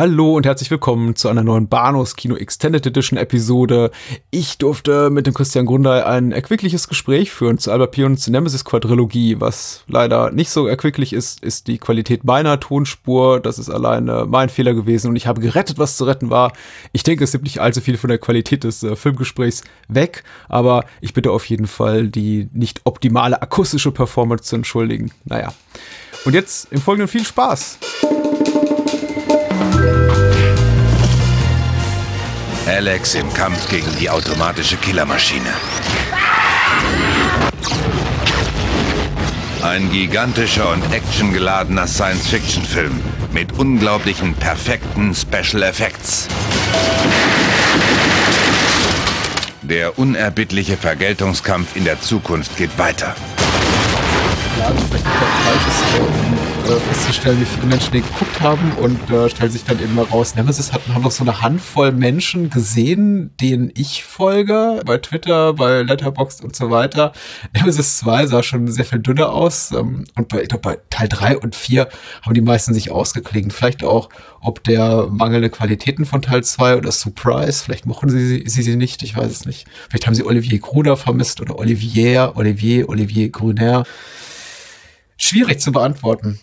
Hallo und herzlich willkommen zu einer neuen Bahnhofs Kino Extended Edition Episode. Ich durfte mit dem Christian Grundei ein erquickliches Gespräch führen zu Albert Pions Nemesis Quadrilogie. Was leider nicht so erquicklich ist, ist die Qualität meiner Tonspur. Das ist alleine mein Fehler gewesen und ich habe gerettet, was zu retten war. Ich denke, es nimmt nicht allzu viel von der Qualität des äh, Filmgesprächs weg, aber ich bitte auf jeden Fall, die nicht optimale akustische Performance zu entschuldigen. Naja. Und jetzt im Folgenden viel Spaß. Alex im Kampf gegen die automatische Killermaschine. Ein gigantischer und actiongeladener Science-Fiction-Film mit unglaublichen, perfekten Special Effects. Der unerbittliche Vergeltungskampf in der Zukunft geht weiter. Ja, festzustellen, wie viele Menschen den geguckt haben und äh, stellt sich dann eben mal raus, Nemesis hat, haben noch so eine Handvoll Menschen gesehen, denen ich folge, bei Twitter, bei Letterboxd und so weiter. Nemesis 2 sah schon sehr viel dünner aus ähm, und bei, ich glaub, bei Teil 3 und 4 haben die meisten sich ausgeklingt. Vielleicht auch, ob der mangelnde Qualitäten von Teil 2 oder Surprise, vielleicht mochten sie, sie sie nicht, ich weiß es nicht. Vielleicht haben sie Olivier Gruner vermisst oder Olivier, Olivier, Olivier Gruner. Schwierig zu beantworten.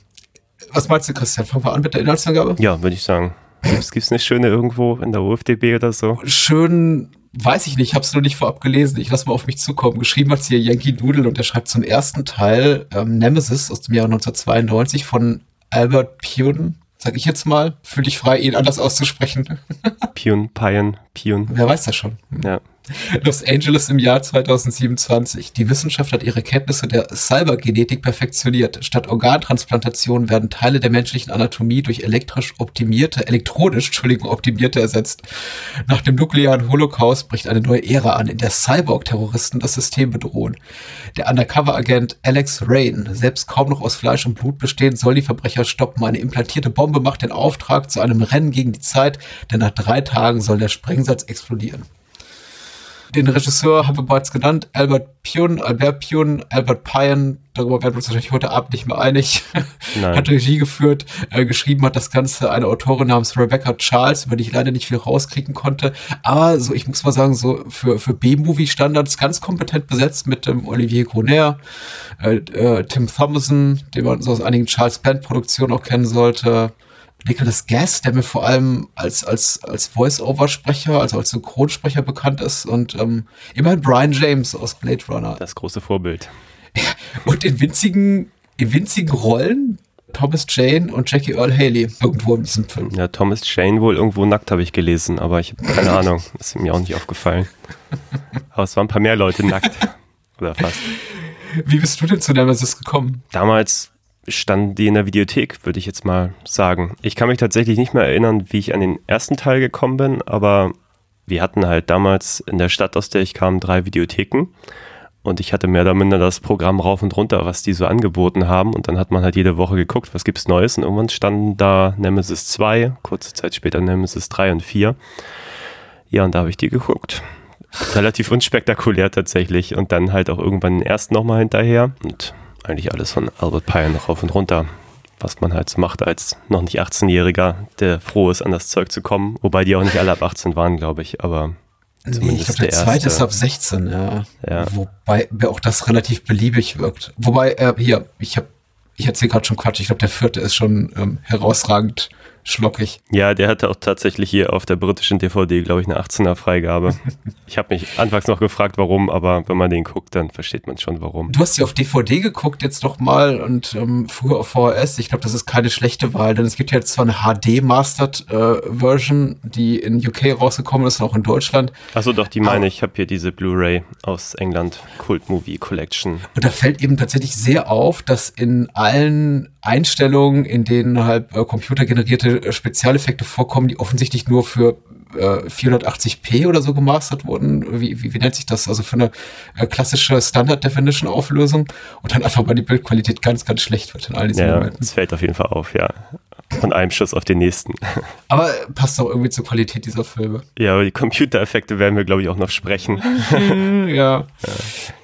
Was meinst du, Christian? Fangen wir an mit der Inhaltsangabe? Ja, würde ich sagen. Es gibt eine schöne irgendwo in der UFDB oder so. Schön, weiß ich nicht, ich habe es nur nicht vorab gelesen. Ich lasse mal auf mich zukommen. Geschrieben hat hier Yankee Doodle und er schreibt zum ersten Teil ähm, Nemesis aus dem Jahr 1992 von Albert Pune. Sag ich jetzt mal, fühl dich frei, ihn anders auszusprechen. Pune, Pion, Pune. Wer weiß das schon? Ja. Los Angeles im Jahr 2027. Die Wissenschaft hat ihre Kenntnisse der Cybergenetik perfektioniert. Statt Organtransplantation werden Teile der menschlichen Anatomie durch elektrisch optimierte, elektronisch, Entschuldigung, optimierte ersetzt. Nach dem nuklearen Holocaust bricht eine neue Ära an, in der Cyborg-Terroristen das System bedrohen. Der Undercover-Agent Alex Rain, selbst kaum noch aus Fleisch und Blut bestehend, soll die Verbrecher stoppen. Eine implantierte Bombe macht den Auftrag zu einem Rennen gegen die Zeit, denn nach drei Tagen soll der Sprengsatz explodieren. Den Regisseur haben wir bereits genannt, Albert Pion, Albert Pion, Albert Payen, darüber werden wir uns wahrscheinlich heute Abend nicht mehr einig, hat Regie geführt, äh, geschrieben hat das Ganze eine Autorin namens Rebecca Charles, über die ich leider nicht viel rauskriegen konnte, aber so, ich muss mal sagen, so für, für B-Movie-Standards ganz kompetent besetzt mit dem Olivier Groner, äh, äh, Tim Thomason, den man so aus einigen Charles Band-Produktionen auch kennen sollte, Nicholas Guest, der mir vor allem als, als, als Voice-Over-Sprecher, also als Synchronsprecher bekannt ist und ähm, immerhin Brian James aus Blade Runner. Das große Vorbild. Und in winzigen, in winzigen Rollen Thomas Jane und Jackie Earl Haley irgendwo in diesem Film. Ja, Thomas Jane wohl irgendwo nackt habe ich gelesen, aber ich habe keine Ahnung. Das ist mir auch nicht aufgefallen. Aber es waren ein paar mehr Leute nackt. Oder fast. Wie bist du denn zu Nemesis gekommen? Damals standen die in der Videothek, würde ich jetzt mal sagen. Ich kann mich tatsächlich nicht mehr erinnern, wie ich an den ersten Teil gekommen bin, aber wir hatten halt damals in der Stadt, aus der ich kam, drei Videotheken. Und ich hatte mehr oder minder das Programm rauf und runter, was die so angeboten haben. Und dann hat man halt jede Woche geguckt, was gibt's Neues. Und irgendwann standen da Nemesis 2, kurze Zeit später Nemesis 3 und 4. Ja, und da habe ich die geguckt. Relativ unspektakulär tatsächlich. Und dann halt auch irgendwann den ersten nochmal hinterher. Und eigentlich alles von Albert noch rauf und runter, was man halt so macht als noch nicht 18-Jähriger, der froh ist, an das Zeug zu kommen. Wobei die auch nicht alle ab 18 waren, glaube ich, aber Nee, ich glaube, der, der zweite ist ab 16, ja. ja. Wobei mir auch das relativ beliebig wirkt. Wobei, äh, hier, ich habe, ich erzähle gerade schon Quatsch, ich glaube, der vierte ist schon ähm, herausragend schlockig. Ja, der hatte auch tatsächlich hier auf der britischen DVD, glaube ich, eine 18er Freigabe. ich habe mich anfangs noch gefragt, warum, aber wenn man den guckt, dann versteht man schon, warum. Du hast sie auf DVD geguckt jetzt doch mal und ähm, früher auf VHS. Ich glaube, das ist keine schlechte Wahl, denn es gibt ja jetzt zwar eine HD-Mastered-Version, äh, die in UK rausgekommen ist und auch in Deutschland. Achso, doch, die meine ich. Ich habe hier diese Blu-ray aus England, Cult Movie Collection. Und da fällt eben tatsächlich sehr auf, dass in allen Einstellungen, in denen halt äh, computergenerierte äh, Spezialeffekte vorkommen, die offensichtlich nur für äh, 480p oder so gemastert wurden. Wie, wie, wie nennt sich das? Also für eine äh, klassische Standard Definition Auflösung und dann einfach mal die Bildqualität ganz, ganz schlecht wird in all diesen ja, Momenten. Das fällt auf jeden Fall auf, ja. Von einem Schuss auf den nächsten. Aber passt auch irgendwie zur Qualität dieser Filme. Ja, aber die Computereffekte werden wir, glaube ich, auch noch sprechen. ja.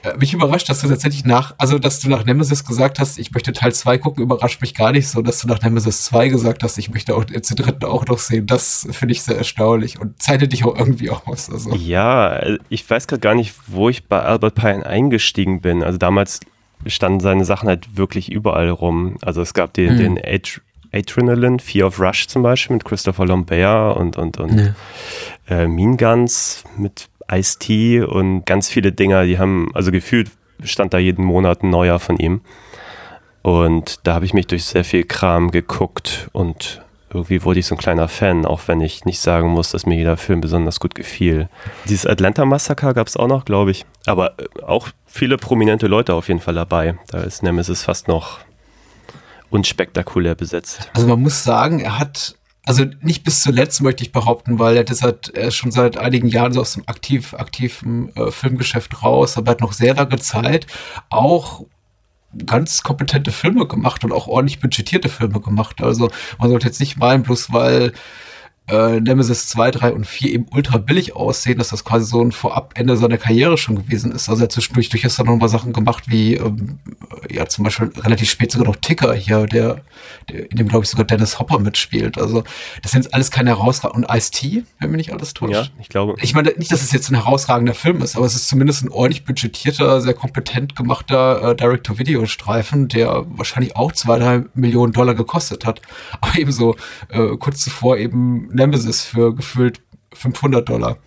ja. Mich überrascht, dass du tatsächlich nach, also dass du nach Nemesis gesagt hast, ich möchte Teil 2 gucken, überrascht mich gar nicht so, dass du nach Nemesis 2 gesagt hast, ich möchte auch den dritten auch noch sehen. Das finde ich sehr erstaunlich und zeichnet dich auch irgendwie aus. Also. Ja, ich weiß gerade gar nicht, wo ich bei Albert Pine eingestiegen bin. Also damals standen seine Sachen halt wirklich überall rum. Also es gab den, hm. den Age Adrenaline, Fear of Rush zum Beispiel mit Christopher Lambert und, und, und nee. äh, Mean Guns mit Ice-T und ganz viele Dinger, die haben, also gefühlt stand da jeden Monat ein neuer von ihm. Und da habe ich mich durch sehr viel Kram geguckt und irgendwie wurde ich so ein kleiner Fan, auch wenn ich nicht sagen muss, dass mir jeder Film besonders gut gefiel. Dieses Atlanta Massaker gab es auch noch, glaube ich. Aber äh, auch viele prominente Leute auf jeden Fall dabei. Da ist Nemesis fast noch unspektakulär besetzt. Also man muss sagen, er hat, also nicht bis zuletzt möchte ich behaupten, weil er, das hat, er ist schon seit einigen Jahren so aus dem aktiv, aktiven äh, Filmgeschäft raus, aber hat noch sehr lange Zeit auch ganz kompetente Filme gemacht und auch ordentlich budgetierte Filme gemacht. Also man sollte jetzt nicht meinen, bloß weil äh, Nemesis 2, 3 und 4 eben ultra billig aussehen, dass das quasi so ein Vorabende seiner Karriere schon gewesen ist. Also er hat zwischendurch durchaus dann noch mal Sachen gemacht, wie ähm, ja zum Beispiel relativ spät sogar noch Ticker hier, der, der in dem glaube ich sogar Dennis Hopper mitspielt. Also das sind jetzt alles keine herausragenden und Ice-T, wenn mich nicht alles täuscht. Ja, ich glaube. Ich meine nicht, dass es jetzt ein herausragender Film ist, aber es ist zumindest ein ordentlich budgetierter, sehr kompetent gemachter äh, Direct-to-Video-Streifen, der wahrscheinlich auch zwei, drei Millionen Dollar gekostet hat. Aber ebenso äh, kurz zuvor eben Nemesis für gefühlt 500 Dollar.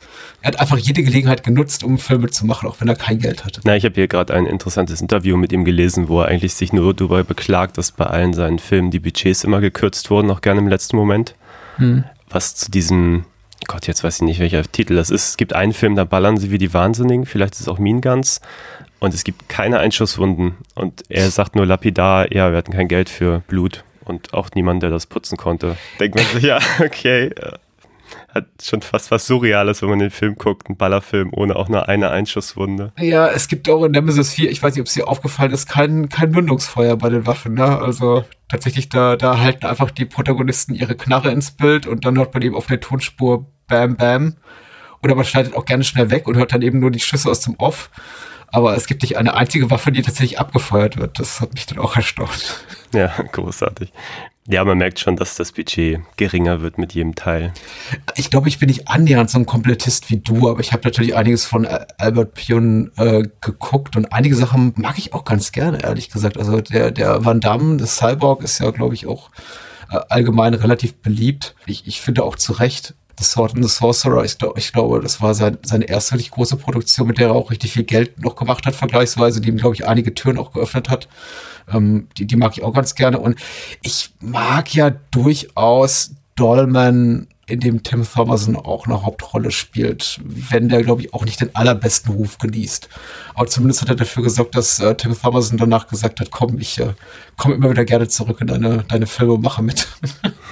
Er hat einfach jede Gelegenheit genutzt, um Filme zu machen, auch wenn er kein Geld hatte. Na, ich habe hier gerade ein interessantes Interview mit ihm gelesen, wo er eigentlich sich nur darüber beklagt, dass bei allen seinen Filmen die Budgets immer gekürzt wurden, auch gerne im letzten Moment. Hm. Was zu diesem, Gott, jetzt weiß ich nicht, welcher Titel das ist. Es gibt einen Film, da ballern sie wie die Wahnsinnigen, vielleicht ist es auch Mean Guns. Und es gibt keine Einschusswunden. Und er sagt nur lapidar, ja, wir hatten kein Geld für Blut und auch niemand, der das putzen konnte. Denkt man sich, ja, okay, hat schon fast was Surreales, wenn man den Film guckt, ein Ballerfilm ohne auch nur eine Einschusswunde. Ja, es gibt auch in Nemesis 4, ich weiß nicht, ob es dir aufgefallen ist, kein, kein Mündungsfeuer bei den Waffen, ne? Also tatsächlich, da, da halten einfach die Protagonisten ihre Knarre ins Bild und dann hört man eben auf der Tonspur Bam Bam. Oder man schneidet auch gerne schnell weg und hört dann eben nur die Schüsse aus dem Off. Aber es gibt nicht eine einzige Waffe, die tatsächlich abgefeuert wird. Das hat mich dann auch erstaunt. Ja, großartig. Ja, man merkt schon, dass das Budget geringer wird mit jedem Teil. Ich glaube, ich bin nicht annähernd so ein Komplettist wie du, aber ich habe natürlich einiges von Albert Pion äh, geguckt und einige Sachen mag ich auch ganz gerne, ehrlich gesagt. Also der, der Van Damme, das Cyborg, ist ja, glaube ich, auch äh, allgemein relativ beliebt. Ich, ich finde auch zu Recht, Sword and the Sorcerer, ich, glaub, ich glaube, das war sein, seine erste wirklich große Produktion, mit der er auch richtig viel Geld noch gemacht hat, vergleichsweise, die ihm, glaube ich, einige Türen auch geöffnet hat. Ähm, die, die mag ich auch ganz gerne. Und ich mag ja durchaus Dolman, in dem Tim Thomerson auch eine Hauptrolle spielt, wenn der, glaube ich, auch nicht den allerbesten Ruf genießt. Aber zumindest hat er dafür gesorgt, dass äh, Tim Thomerson danach gesagt hat, komm, ich äh, komme immer wieder gerne zurück in deine, deine Filme und mache mit.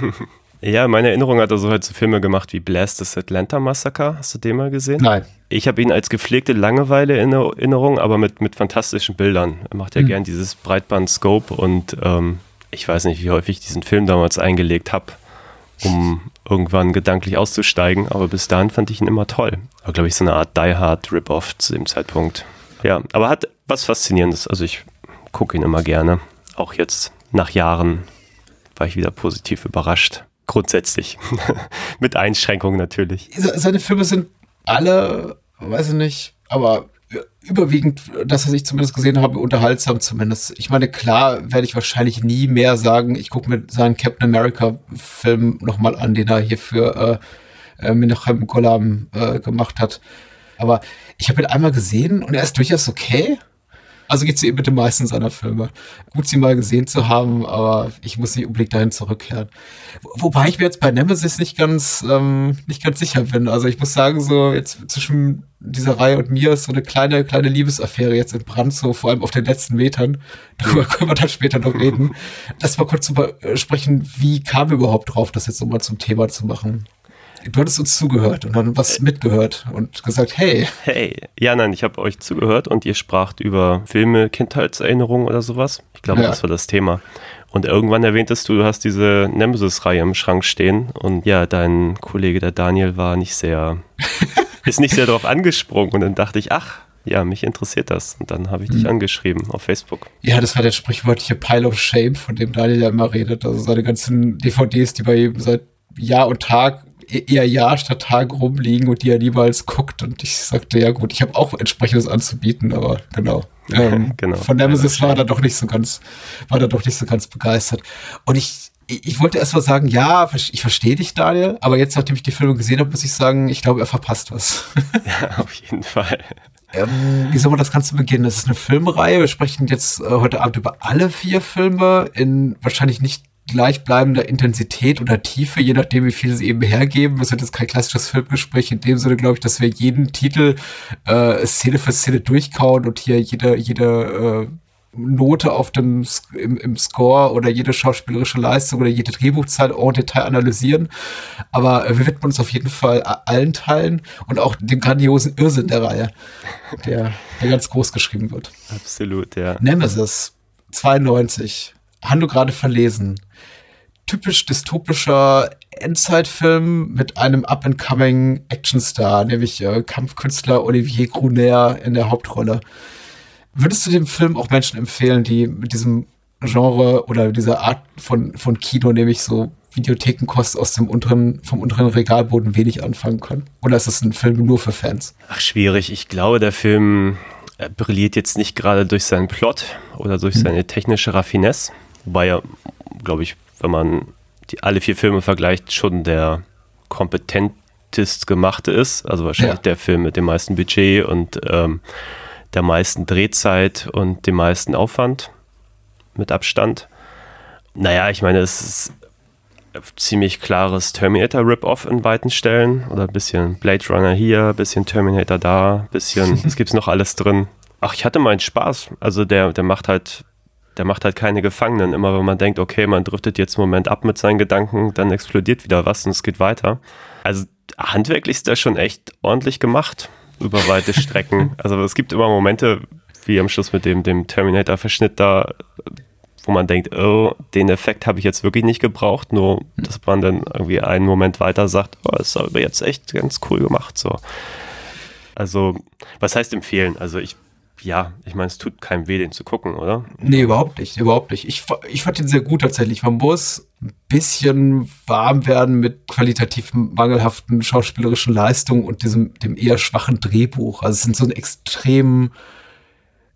Ja, meine Erinnerung hat er so halt so Filme gemacht wie Blast this Atlanta Massacre. Hast du den mal gesehen? Nein. Ich habe ihn als gepflegte Langeweile in Erinnerung, aber mit, mit fantastischen Bildern. Er macht ja mhm. gern dieses Breitband-Scope und ähm, ich weiß nicht, wie häufig ich diesen Film damals eingelegt habe, um irgendwann gedanklich auszusteigen, aber bis dahin fand ich ihn immer toll. War, glaube ich, so eine Art Die Hard Rip-Off zu dem Zeitpunkt. Ja, aber hat was Faszinierendes. Also ich gucke ihn immer gerne. Auch jetzt nach Jahren war ich wieder positiv überrascht. Grundsätzlich. Mit Einschränkungen natürlich. Seine Filme sind alle, weiß ich nicht, aber überwiegend, das, was ich zumindest gesehen habe, unterhaltsam zumindest. Ich meine, klar werde ich wahrscheinlich nie mehr sagen, ich gucke mir seinen Captain America-Film nochmal an, den er hier für äh, äh, Menachem Golam äh, gemacht hat. Aber ich habe ihn einmal gesehen und er ist durchaus okay. Also geht's eben mit den meisten seiner Filme. Gut, sie mal gesehen zu haben, aber ich muss nicht unbedingt dahin zurückkehren. Wobei ich mir jetzt bei Nemesis nicht ganz, ähm, nicht ganz sicher bin. Also ich muss sagen, so jetzt zwischen dieser Reihe und mir ist so eine kleine, kleine Liebesaffäre jetzt in Brand, so vor allem auf den letzten Metern. Darüber können wir dann später noch reden. Lass mal kurz drüber sprechen, wie kam überhaupt drauf, das jetzt nochmal zum Thema zu machen? Du hattest uns zugehört und dann was mitgehört und gesagt, hey. Hey, ja, nein, ich habe euch zugehört und ihr spracht über Filme, Kindheitserinnerungen oder sowas. Ich glaube, ja. das war das Thema. Und irgendwann erwähntest du, du hast diese Nemesis-Reihe im Schrank stehen und ja, dein Kollege, der Daniel, war nicht sehr, ist nicht sehr darauf angesprungen und dann dachte ich, ach, ja, mich interessiert das. Und dann habe ich dich mhm. angeschrieben auf Facebook. Ja, das war der sprichwörtliche Pile of Shame, von dem Daniel ja immer redet. Also seine ganzen DVDs, die bei ihm seit Jahr und Tag eher Jahr statt Tag rumliegen und die er niemals guckt. Und ich sagte, ja gut, ich habe auch entsprechendes anzubieten, aber genau. Ähm, genau. Von Nemesis war er doch nicht so ganz, war er doch nicht so ganz begeistert. Und ich, ich wollte erst mal sagen, ja, ich verstehe dich, Daniel, aber jetzt, nachdem ich die Filme gesehen habe, muss ich sagen, ich glaube, er verpasst was. ja, auf jeden Fall. Ähm, wie soll man das Ganze beginnen? Das ist eine Filmreihe. Wir sprechen jetzt äh, heute Abend über alle vier Filme in wahrscheinlich nicht gleichbleibender Intensität oder Tiefe, je nachdem, wie viel sie eben hergeben. Es wird jetzt kein klassisches Filmgespräch in dem Sinne, glaube ich, dass wir jeden Titel äh, Szene für Szene durchkauen und hier jede, jede äh, Note auf dem im, im Score oder jede schauspielerische Leistung oder jede Drehbuchzahl en Detail analysieren. Aber wir widmen uns auf jeden Fall allen Teilen und auch dem grandiosen Irrsinn der Reihe, der, der ganz groß geschrieben wird. Absolut, ja. Nemesis 92. Hando gerade verlesen. Typisch dystopischer Endzeitfilm mit einem up-and-coming Actionstar, nämlich äh, Kampfkünstler Olivier Gruner in der Hauptrolle. Würdest du dem Film auch Menschen empfehlen, die mit diesem Genre oder dieser Art von, von Kino, nämlich so Videothekenkost aus dem unteren, vom unteren Regalboden wenig anfangen können? Oder ist das ein Film nur für Fans? Ach, schwierig. Ich glaube, der Film äh, brilliert jetzt nicht gerade durch seinen Plot oder durch hm. seine technische Raffinesse. Wobei er, glaube ich, wenn man die, alle vier Filme vergleicht, schon der kompetentest gemachte ist. Also wahrscheinlich ja. der Film mit dem meisten Budget und ähm, der meisten Drehzeit und dem meisten Aufwand mit Abstand. Naja, ich meine, es ist ziemlich klares Terminator-Rip-Off in weiten Stellen oder ein bisschen Blade Runner hier, ein bisschen Terminator da, ein bisschen, es gibt's noch alles drin. Ach, ich hatte meinen Spaß. Also der, der macht halt, der macht halt keine Gefangenen. Immer wenn man denkt, okay, man driftet jetzt einen Moment ab mit seinen Gedanken, dann explodiert wieder was und es geht weiter. Also handwerklich ist der schon echt ordentlich gemacht über weite Strecken. Also es gibt immer Momente, wie am Schluss mit dem, dem Terminator-Verschnitt da, wo man denkt, oh, den Effekt habe ich jetzt wirklich nicht gebraucht, nur dass man dann irgendwie einen Moment weiter sagt, oh, das ist aber jetzt echt ganz cool gemacht. So. Also, was heißt empfehlen? Also ich ja, ich meine, es tut keinem weh, den zu gucken, oder? Nee, überhaupt nicht, überhaupt nicht. Ich, ich fand den sehr gut tatsächlich. Man muss ein bisschen warm werden mit qualitativ mangelhaften schauspielerischen Leistungen und diesem, dem eher schwachen Drehbuch. Also es sind so ein extrem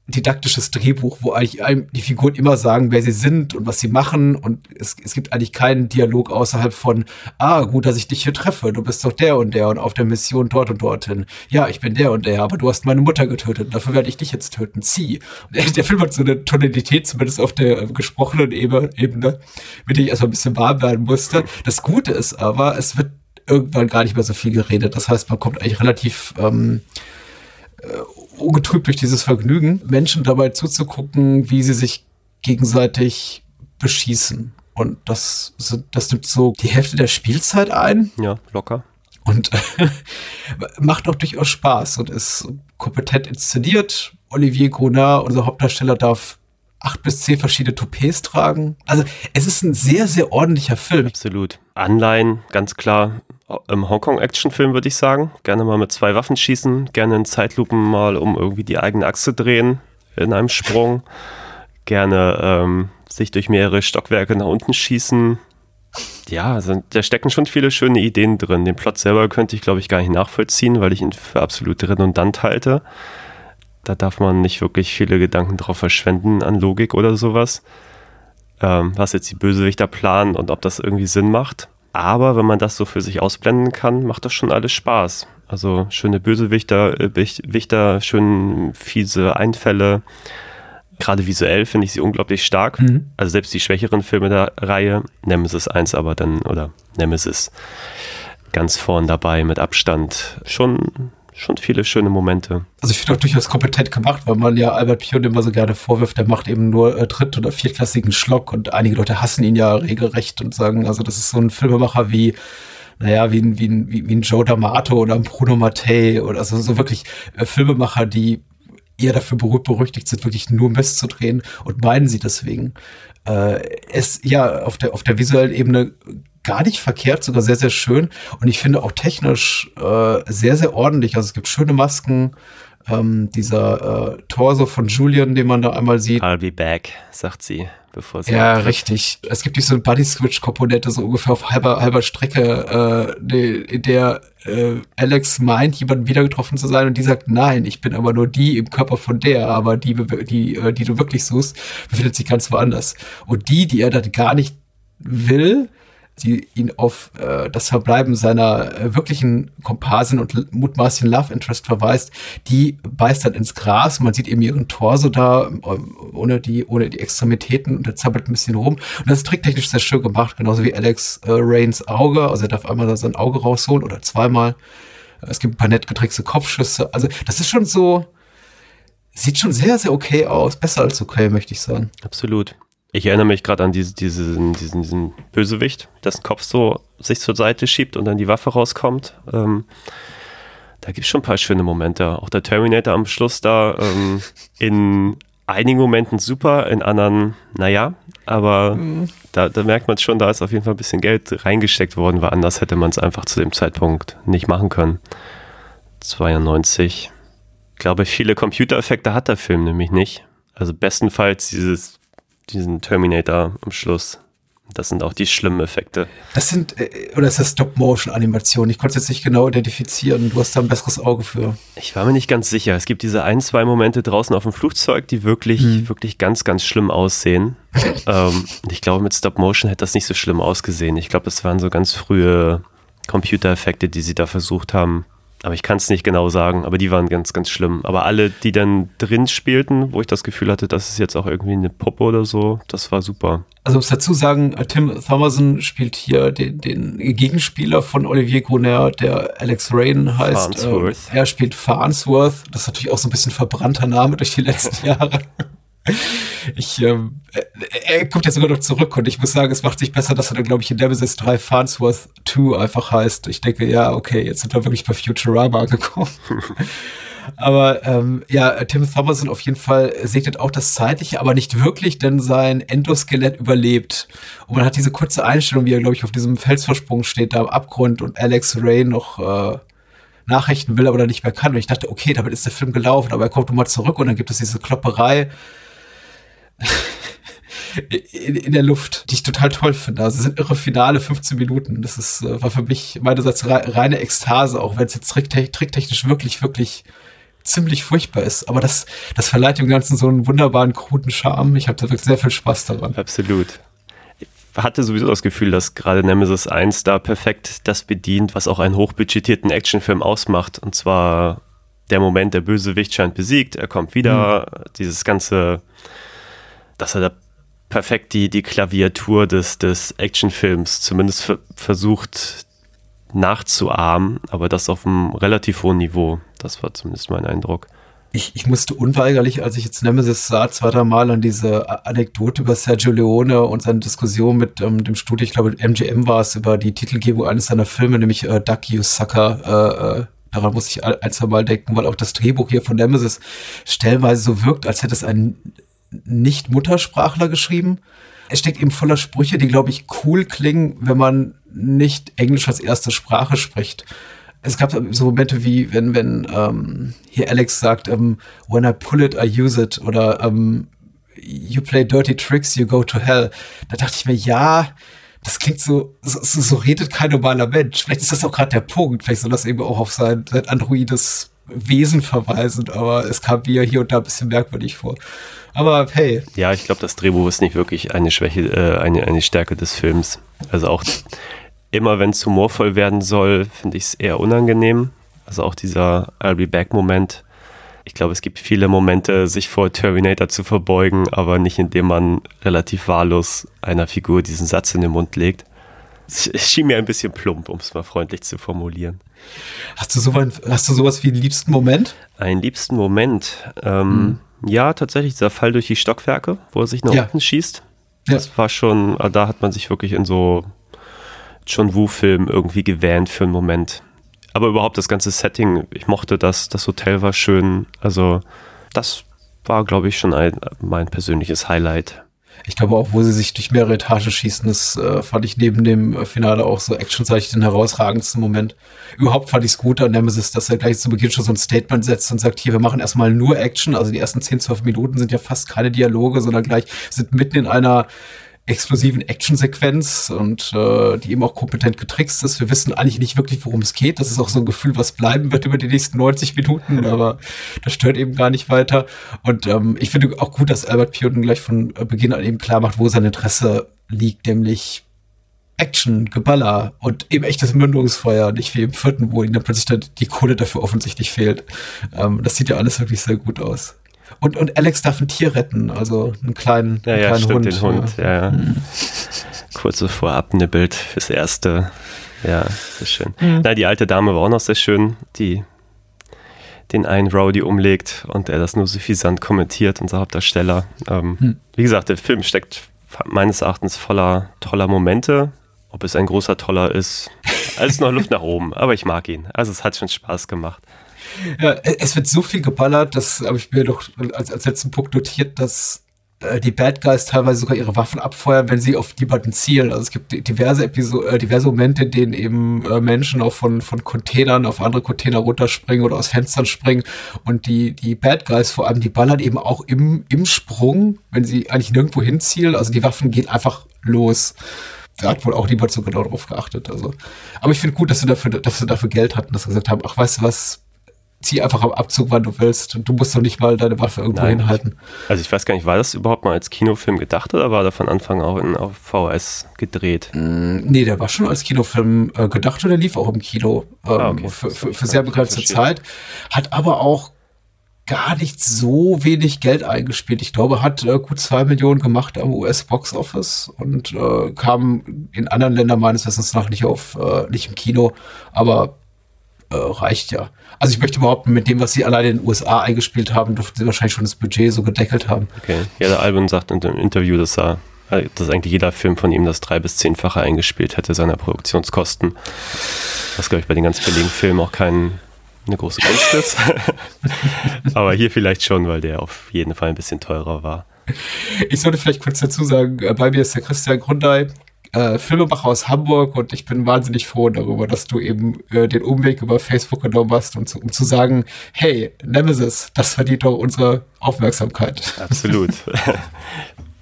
didaktisches Drehbuch, wo eigentlich die Figuren immer sagen, wer sie sind und was sie machen und es, es gibt eigentlich keinen Dialog außerhalb von, ah, gut, dass ich dich hier treffe, du bist doch der und der und auf der Mission dort und dorthin. Ja, ich bin der und der, aber du hast meine Mutter getötet, dafür werde ich dich jetzt töten. Zieh. Der Film hat so eine Tonalität, zumindest auf der gesprochenen Ebene, mit der ich erstmal ein bisschen warm werden musste. Das Gute ist aber, es wird irgendwann gar nicht mehr so viel geredet. Das heißt, man kommt eigentlich relativ ähm, äh, ungetrübt durch dieses Vergnügen, Menschen dabei zuzugucken, wie sie sich gegenseitig beschießen. Und das, das nimmt so die Hälfte der Spielzeit ein. Ja, locker. Und macht auch durchaus Spaß und ist kompetent inszeniert. Olivier Gronard, unser Hauptdarsteller, darf acht bis zehn verschiedene Toupets tragen. Also es ist ein sehr, sehr ordentlicher Film. Absolut. Anleihen, ganz klar im Hongkong-Actionfilm, würde ich sagen. Gerne mal mit zwei Waffen schießen, gerne in Zeitlupen mal um irgendwie die eigene Achse drehen in einem Sprung. Gerne ähm, sich durch mehrere Stockwerke nach unten schießen. Ja, also, da stecken schon viele schöne Ideen drin. Den Plot selber könnte ich, glaube ich, gar nicht nachvollziehen, weil ich ihn für absolut redundant halte. Da darf man nicht wirklich viele Gedanken drauf verschwenden an Logik oder sowas. Ähm, was jetzt die Bösewichter planen und ob das irgendwie Sinn macht. Aber wenn man das so für sich ausblenden kann, macht das schon alles Spaß. Also schöne Bösewichter, äh, Wichter, schön fiese Einfälle. Gerade visuell finde ich sie unglaublich stark. Mhm. Also selbst die schwächeren Filme der Reihe, Nemesis 1 aber dann, oder Nemesis ganz vorn dabei mit Abstand. Schon schon viele schöne Momente. Also ich finde auch durchaus kompetent gemacht, weil man ja Albert Pion immer so gerne vorwirft, der macht eben nur äh, dritt- oder viertklassigen Schlock und einige Leute hassen ihn ja regelrecht und sagen, also das ist so ein Filmemacher wie naja, wie ein, wie ein, wie ein Joe D'Amato oder ein Bruno Mattei oder also so wirklich äh, Filmemacher, die eher dafür berüchtigt sind, wirklich nur Mist zu drehen und meinen sie deswegen. Äh, es ja auf der auf der visuellen Ebene gar nicht verkehrt, sogar sehr, sehr schön. Und ich finde auch technisch äh, sehr, sehr ordentlich. Also es gibt schöne Masken. Ähm, dieser äh, Torso von Julian, den man da einmal sieht. I'll be back, sagt sie, bevor sie. Ja, richtig. Es gibt diese Buddy-Switch-Komponente so ungefähr auf halber, halber Strecke, äh, in der äh, Alex meint, jemanden wieder getroffen zu sein und die sagt, nein, ich bin aber nur die im Körper von der, aber die, die, äh, die du wirklich suchst, befindet sich ganz woanders. Und die, die er dann gar nicht will, die ihn auf äh, das Verbleiben seiner äh, wirklichen Komparsin und mutmaßlichen Love Interest verweist, die beißt dann ins Gras. Man sieht eben ihren Torso da, äh, ohne die, ohne die Extremitäten und der zappelt ein bisschen rum. Und das ist tricktechnisch sehr schön gemacht, genauso wie Alex äh, Rains Auge. Also er darf einmal sein Auge rausholen oder zweimal. Es gibt ein paar nett getrickste Kopfschüsse. Also das ist schon so, sieht schon sehr, sehr okay aus. Besser als okay, möchte ich sagen. Absolut. Ich erinnere mich gerade an diese, diesen, diesen, diesen Bösewicht, dessen Kopf so sich zur Seite schiebt und dann die Waffe rauskommt. Ähm, da gibt es schon ein paar schöne Momente. Auch der Terminator am Schluss da ähm, in einigen Momenten super, in anderen, naja, aber mhm. da, da, merkt man schon, da ist auf jeden Fall ein bisschen Geld reingesteckt worden, weil anders hätte man es einfach zu dem Zeitpunkt nicht machen können. 92. Ich glaube, viele Computereffekte hat der Film nämlich nicht. Also bestenfalls dieses diesen Terminator am Schluss. Das sind auch die schlimmen Effekte. Das sind, äh, oder ist das Stop-Motion-Animation? Ich konnte es jetzt nicht genau identifizieren. Du hast da ein besseres Auge für. Ich war mir nicht ganz sicher. Es gibt diese ein, zwei Momente draußen auf dem Flugzeug, die wirklich, hm. wirklich ganz, ganz schlimm aussehen. ähm, ich glaube, mit Stop-Motion hätte das nicht so schlimm ausgesehen. Ich glaube, das waren so ganz frühe Computereffekte, die sie da versucht haben, aber ich kann es nicht genau sagen, aber die waren ganz, ganz schlimm. Aber alle, die dann drin spielten, wo ich das Gefühl hatte, das ist jetzt auch irgendwie eine Puppe oder so, das war super. Also muss dazu sagen, Tim Thomerson spielt hier den, den Gegenspieler von Olivier Gruner, der Alex Rain heißt. Farnsworth. Äh, er spielt Farnsworth. Das ist natürlich auch so ein bisschen verbrannter Name durch die letzten Jahre ich, ähm, er, er kommt ja sogar noch zurück und ich muss sagen, es macht sich besser, dass er dann, glaube ich, in Nemesis 3 Farnsworth 2 einfach heißt. Ich denke, ja, okay, jetzt sind wir wirklich bei Futurama angekommen. aber ähm, ja, Tim Thomerson auf jeden Fall segnet auch das Zeitliche, aber nicht wirklich, denn sein Endoskelett überlebt. Und man hat diese kurze Einstellung, wie er, glaube ich, auf diesem Felsvorsprung steht, da am Abgrund und Alex Ray noch äh, Nachrichten will, aber dann nicht mehr kann. Und ich dachte, okay, damit ist der Film gelaufen, aber er kommt nochmal zurück und dann gibt es diese Klopperei in, in, der Luft, die ich total toll finde. Also es sind irre Finale 15 Minuten. Das ist, äh, war für mich meinerseits reine Ekstase, auch wenn es jetzt tricktechnisch wirklich, wirklich ziemlich furchtbar ist. Aber das, das verleiht dem Ganzen so einen wunderbaren, kruden Charme. Ich habe da wirklich sehr viel Spaß daran. Absolut. Ich hatte sowieso das Gefühl, dass gerade Nemesis 1 da perfekt das bedient, was auch einen hochbudgetierten Actionfilm ausmacht. Und zwar der Moment, der Bösewicht scheint besiegt, er kommt wieder, mhm. dieses ganze dass er da perfekt die, die Klaviatur des, des Actionfilms zumindest versucht nachzuahmen, aber das auf einem relativ hohen Niveau. Das war zumindest mein Eindruck. Ich, ich musste unweigerlich, als ich jetzt Nemesis sah, zwei, drei Mal an diese Anekdote über Sergio Leone und seine Diskussion mit ähm, dem Studio, ich glaube MGM war es, über die Titelgebung eines seiner Filme, nämlich äh, Duck You Sucker. Äh, äh, daran muss ich ein, zwei Mal denken, weil auch das Drehbuch hier von Nemesis stellenweise so wirkt, als hätte es einen nicht-Muttersprachler geschrieben. Es steckt eben voller Sprüche, die, glaube ich, cool klingen, wenn man nicht Englisch als erste Sprache spricht. Es gab so Momente wie, wenn, wenn ähm, hier Alex sagt, um, when I pull it, I use it oder um, you play dirty tricks, you go to hell. Da dachte ich mir, ja, das klingt so, so, so redet kein normaler Mensch. Vielleicht ist das auch gerade der Punkt. Vielleicht soll das eben auch auf sein, sein androides Wesen verweisen, aber es kam mir hier und da ein bisschen merkwürdig vor. Aber hey. Ja, ich glaube, das Drehbuch ist nicht wirklich eine Schwäche, äh, eine, eine Stärke des Films. Also auch immer, wenn es humorvoll werden soll, finde ich es eher unangenehm. Also auch dieser I'll be back Moment. Ich glaube, es gibt viele Momente, sich vor Terminator zu verbeugen, aber nicht indem man relativ wahllos einer Figur diesen Satz in den Mund legt. Es schien mir ein bisschen plump, um es mal freundlich zu formulieren. Hast du, so hast du sowas wie einen liebsten Moment? Einen liebsten Moment. Ähm, hm. Ja, tatsächlich dieser Fall durch die Stockwerke, wo er sich nach ja. unten schießt. Das ja. war schon, ah, da hat man sich wirklich in so John Woo-Film irgendwie gewähnt für einen Moment. Aber überhaupt das ganze Setting, ich mochte das, das Hotel war schön. Also das war, glaube ich, schon ein, mein persönliches Highlight. Ich glaube auch, wo sie sich durch mehrere Etagen schießen, das äh, fand ich neben dem Finale auch so actionseitig den herausragendsten Moment. Überhaupt fand ich es gut an Nemesis, dass er gleich zu Beginn schon so ein Statement setzt und sagt, hier, wir machen erstmal nur Action. Also die ersten 10, 12 Minuten sind ja fast keine Dialoge, sondern gleich sind mitten in einer explosiven Actionsequenz und äh, die eben auch kompetent getrickst ist. Wir wissen eigentlich nicht wirklich, worum es geht. Das ist auch so ein Gefühl, was bleiben wird über die nächsten 90 Minuten, aber das stört eben gar nicht weiter. Und ähm, ich finde auch gut, dass Albert Piotten gleich von Beginn an eben klar macht, wo sein Interesse liegt, nämlich Action, Geballer und eben echtes Mündungsfeuer, nicht wie im vierten, wo ihnen dann plötzlich die Kohle dafür offensichtlich fehlt. Ähm, das sieht ja alles wirklich sehr gut aus. Und, und Alex darf ein Tier retten, also einen kleinen, ja, einen ja, kleinen stimmt, Hund. den Hund, ja, ja. Mhm. Kurz bevor abnibbelt fürs Erste. Ja, sehr schön. Mhm. Na, die alte Dame war auch noch sehr schön, die den einen Rowdy umlegt und er das nur so viel Sand kommentiert, unser Hauptdarsteller. Ähm, mhm. Wie gesagt, der Film steckt meines Erachtens voller toller Momente. Ob es ein großer Toller ist, alles noch Luft nach oben, aber ich mag ihn. Also es hat schon Spaß gemacht. Ja, es wird so viel geballert, das habe ich mir doch als, als letzten Punkt notiert, dass äh, die Bad Guys teilweise sogar ihre Waffen abfeuern, wenn sie auf jemanden zielen. Also es gibt diverse Episode, äh, diverse Momente, in denen eben äh, Menschen auch von, von Containern auf andere Container runterspringen oder aus Fenstern springen. Und die, die Bad Guys vor allem, die ballern eben auch im, im Sprung, wenn sie eigentlich nirgendwo hinzielen. Also die Waffen gehen einfach los. Da hat wohl auch niemand so genau drauf geachtet. Also. Aber ich finde gut, dass sie dafür, dass sie dafür Geld hatten, dass sie gesagt haben, ach, weißt du was, zieh einfach am Abzug, wann du willst. Und du musst doch nicht mal deine Waffe irgendwo Nein. hinhalten. Also ich weiß gar nicht, war das überhaupt mal als Kinofilm gedacht oder war der von Anfang auch in, auf VS gedreht? Mm, nee, der war schon als Kinofilm äh, gedacht und der lief auch im Kino ähm, ah, okay. für, für, für sehr begrenzte Zeit. Hat aber auch gar nicht so wenig Geld eingespielt. Ich glaube, hat äh, gut zwei Millionen gemacht am US-Box Office und äh, kam in anderen Ländern meines Wissens nach nicht auf, äh, nicht im Kino, aber äh, reicht ja. Also ich möchte behaupten, mit dem, was sie alleine in den USA eingespielt haben, dürften sie wahrscheinlich schon das Budget so gedeckelt haben. Okay. Ja, der Album sagt in dem Interview, dass er dass eigentlich jeder Film von ihm das drei- bis zehnfache eingespielt hätte seiner Produktionskosten. Was, glaube ich, bei den ganz billigen Filmen auch kein, eine große Kunst ist. Aber hier vielleicht schon, weil der auf jeden Fall ein bisschen teurer war. Ich sollte vielleicht kurz dazu sagen, äh, bei mir ist der Christian Grundei, äh, Filmemacher aus Hamburg und ich bin wahnsinnig froh darüber, dass du eben äh, den Umweg über Facebook genommen hast, um zu, um zu sagen, hey, Nemesis, das verdient doch unsere Aufmerksamkeit. Absolut.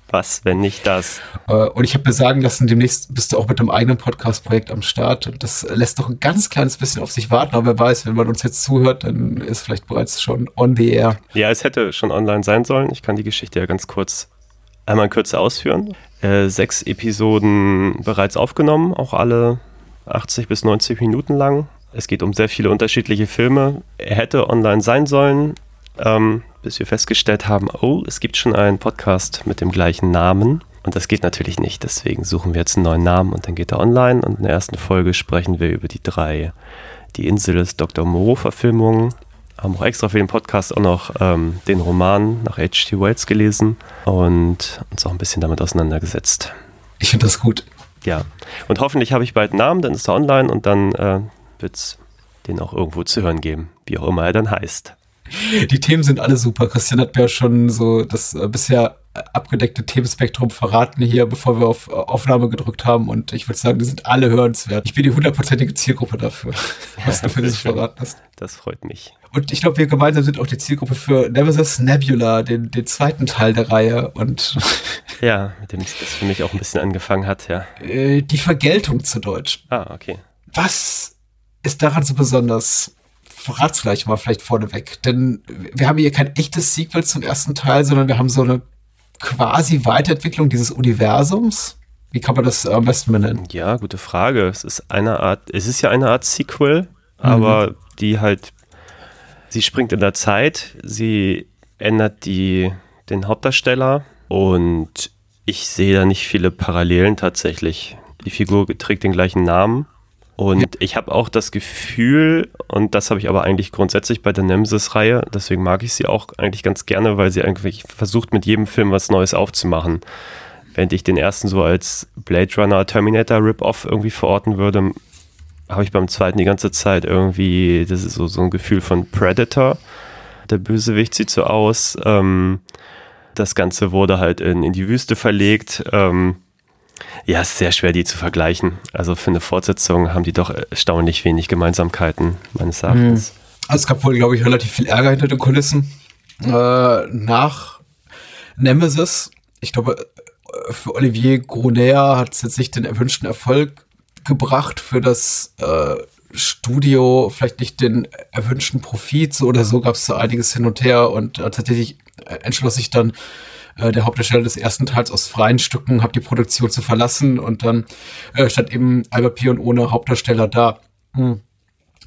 Was, wenn nicht das? Äh, und ich habe mir sagen lassen, demnächst bist du auch mit einem eigenen Podcast-Projekt am Start. Und das lässt doch ein ganz kleines bisschen auf sich warten. Aber wer weiß, wenn man uns jetzt zuhört, dann ist vielleicht bereits schon on the air. Ja, es hätte schon online sein sollen. Ich kann die Geschichte ja ganz kurz einmal in Kürze ausführen. Äh, sechs Episoden bereits aufgenommen, auch alle 80 bis 90 Minuten lang. Es geht um sehr viele unterschiedliche Filme. Er hätte online sein sollen, ähm, bis wir festgestellt haben, oh, es gibt schon einen Podcast mit dem gleichen Namen. Und das geht natürlich nicht. Deswegen suchen wir jetzt einen neuen Namen und dann geht er online. Und in der ersten Folge sprechen wir über die drei Die Insel des Dr. Moreau-Verfilmungen haben auch extra für den Podcast auch noch ähm, den Roman nach H.G. Wells gelesen und uns auch ein bisschen damit auseinandergesetzt. Ich finde das gut. Ja, und hoffentlich habe ich bald einen Namen, dann ist er online und dann äh, wird es den auch irgendwo zu hören geben, wie auch immer er dann heißt. Die Themen sind alle super. Christian hat mir ja schon so das äh, bisher abgedeckte Themenspektrum verraten hier, bevor wir auf Aufnahme gedrückt haben. Und ich würde sagen, die sind alle hörenswert. Ich bin die hundertprozentige Zielgruppe dafür, was du für dich verraten hast. Das freut mich. Und ich glaube, wir gemeinsam sind auch die Zielgruppe für Nemesis Nebula, den, den zweiten Teil der Reihe. Und ja, mit dem das für mich auch ein bisschen angefangen hat, ja. Äh, die Vergeltung zu Deutsch. Ah, okay. Was ist daran so besonders? Verrat's gleich mal vielleicht vorneweg. Denn wir haben hier kein echtes Sequel zum ersten Teil, sondern wir haben so eine quasi Weiterentwicklung dieses Universums? Wie kann man das am besten benennen? Ja, gute Frage. Es ist eine Art, es ist ja eine Art Sequel, mhm. aber die halt, sie springt in der Zeit, sie ändert die, den Hauptdarsteller und ich sehe da nicht viele Parallelen tatsächlich. Die Figur trägt den gleichen Namen und ich habe auch das Gefühl, und das habe ich aber eigentlich grundsätzlich bei der Nemesis-Reihe, deswegen mag ich sie auch eigentlich ganz gerne, weil sie eigentlich versucht, mit jedem Film was Neues aufzumachen. Während ich den ersten so als Blade Runner Terminator Rip-Off irgendwie verorten würde, habe ich beim zweiten die ganze Zeit irgendwie, das ist so, so ein Gefühl von Predator. Der Bösewicht sieht so aus. Ähm, das Ganze wurde halt in, in die Wüste verlegt. Ähm, ja, es ist sehr schwer, die zu vergleichen. Also für eine Fortsetzung haben die doch erstaunlich wenig Gemeinsamkeiten, meines Erachtens. Mhm. Also es gab wohl, glaube ich, relativ viel Ärger hinter den Kulissen. Äh, nach Nemesis, ich glaube, für Olivier Gruner hat es jetzt nicht den erwünschten Erfolg gebracht für das äh, Studio, vielleicht nicht den erwünschten Profit, so oder so gab es so einiges hin und her und äh, tatsächlich entschloss sich dann äh, der Hauptdarsteller des ersten Teils aus freien Stücken, habe die Produktion zu verlassen und dann äh, stand eben Albert Pion ohne Hauptdarsteller da. Hm.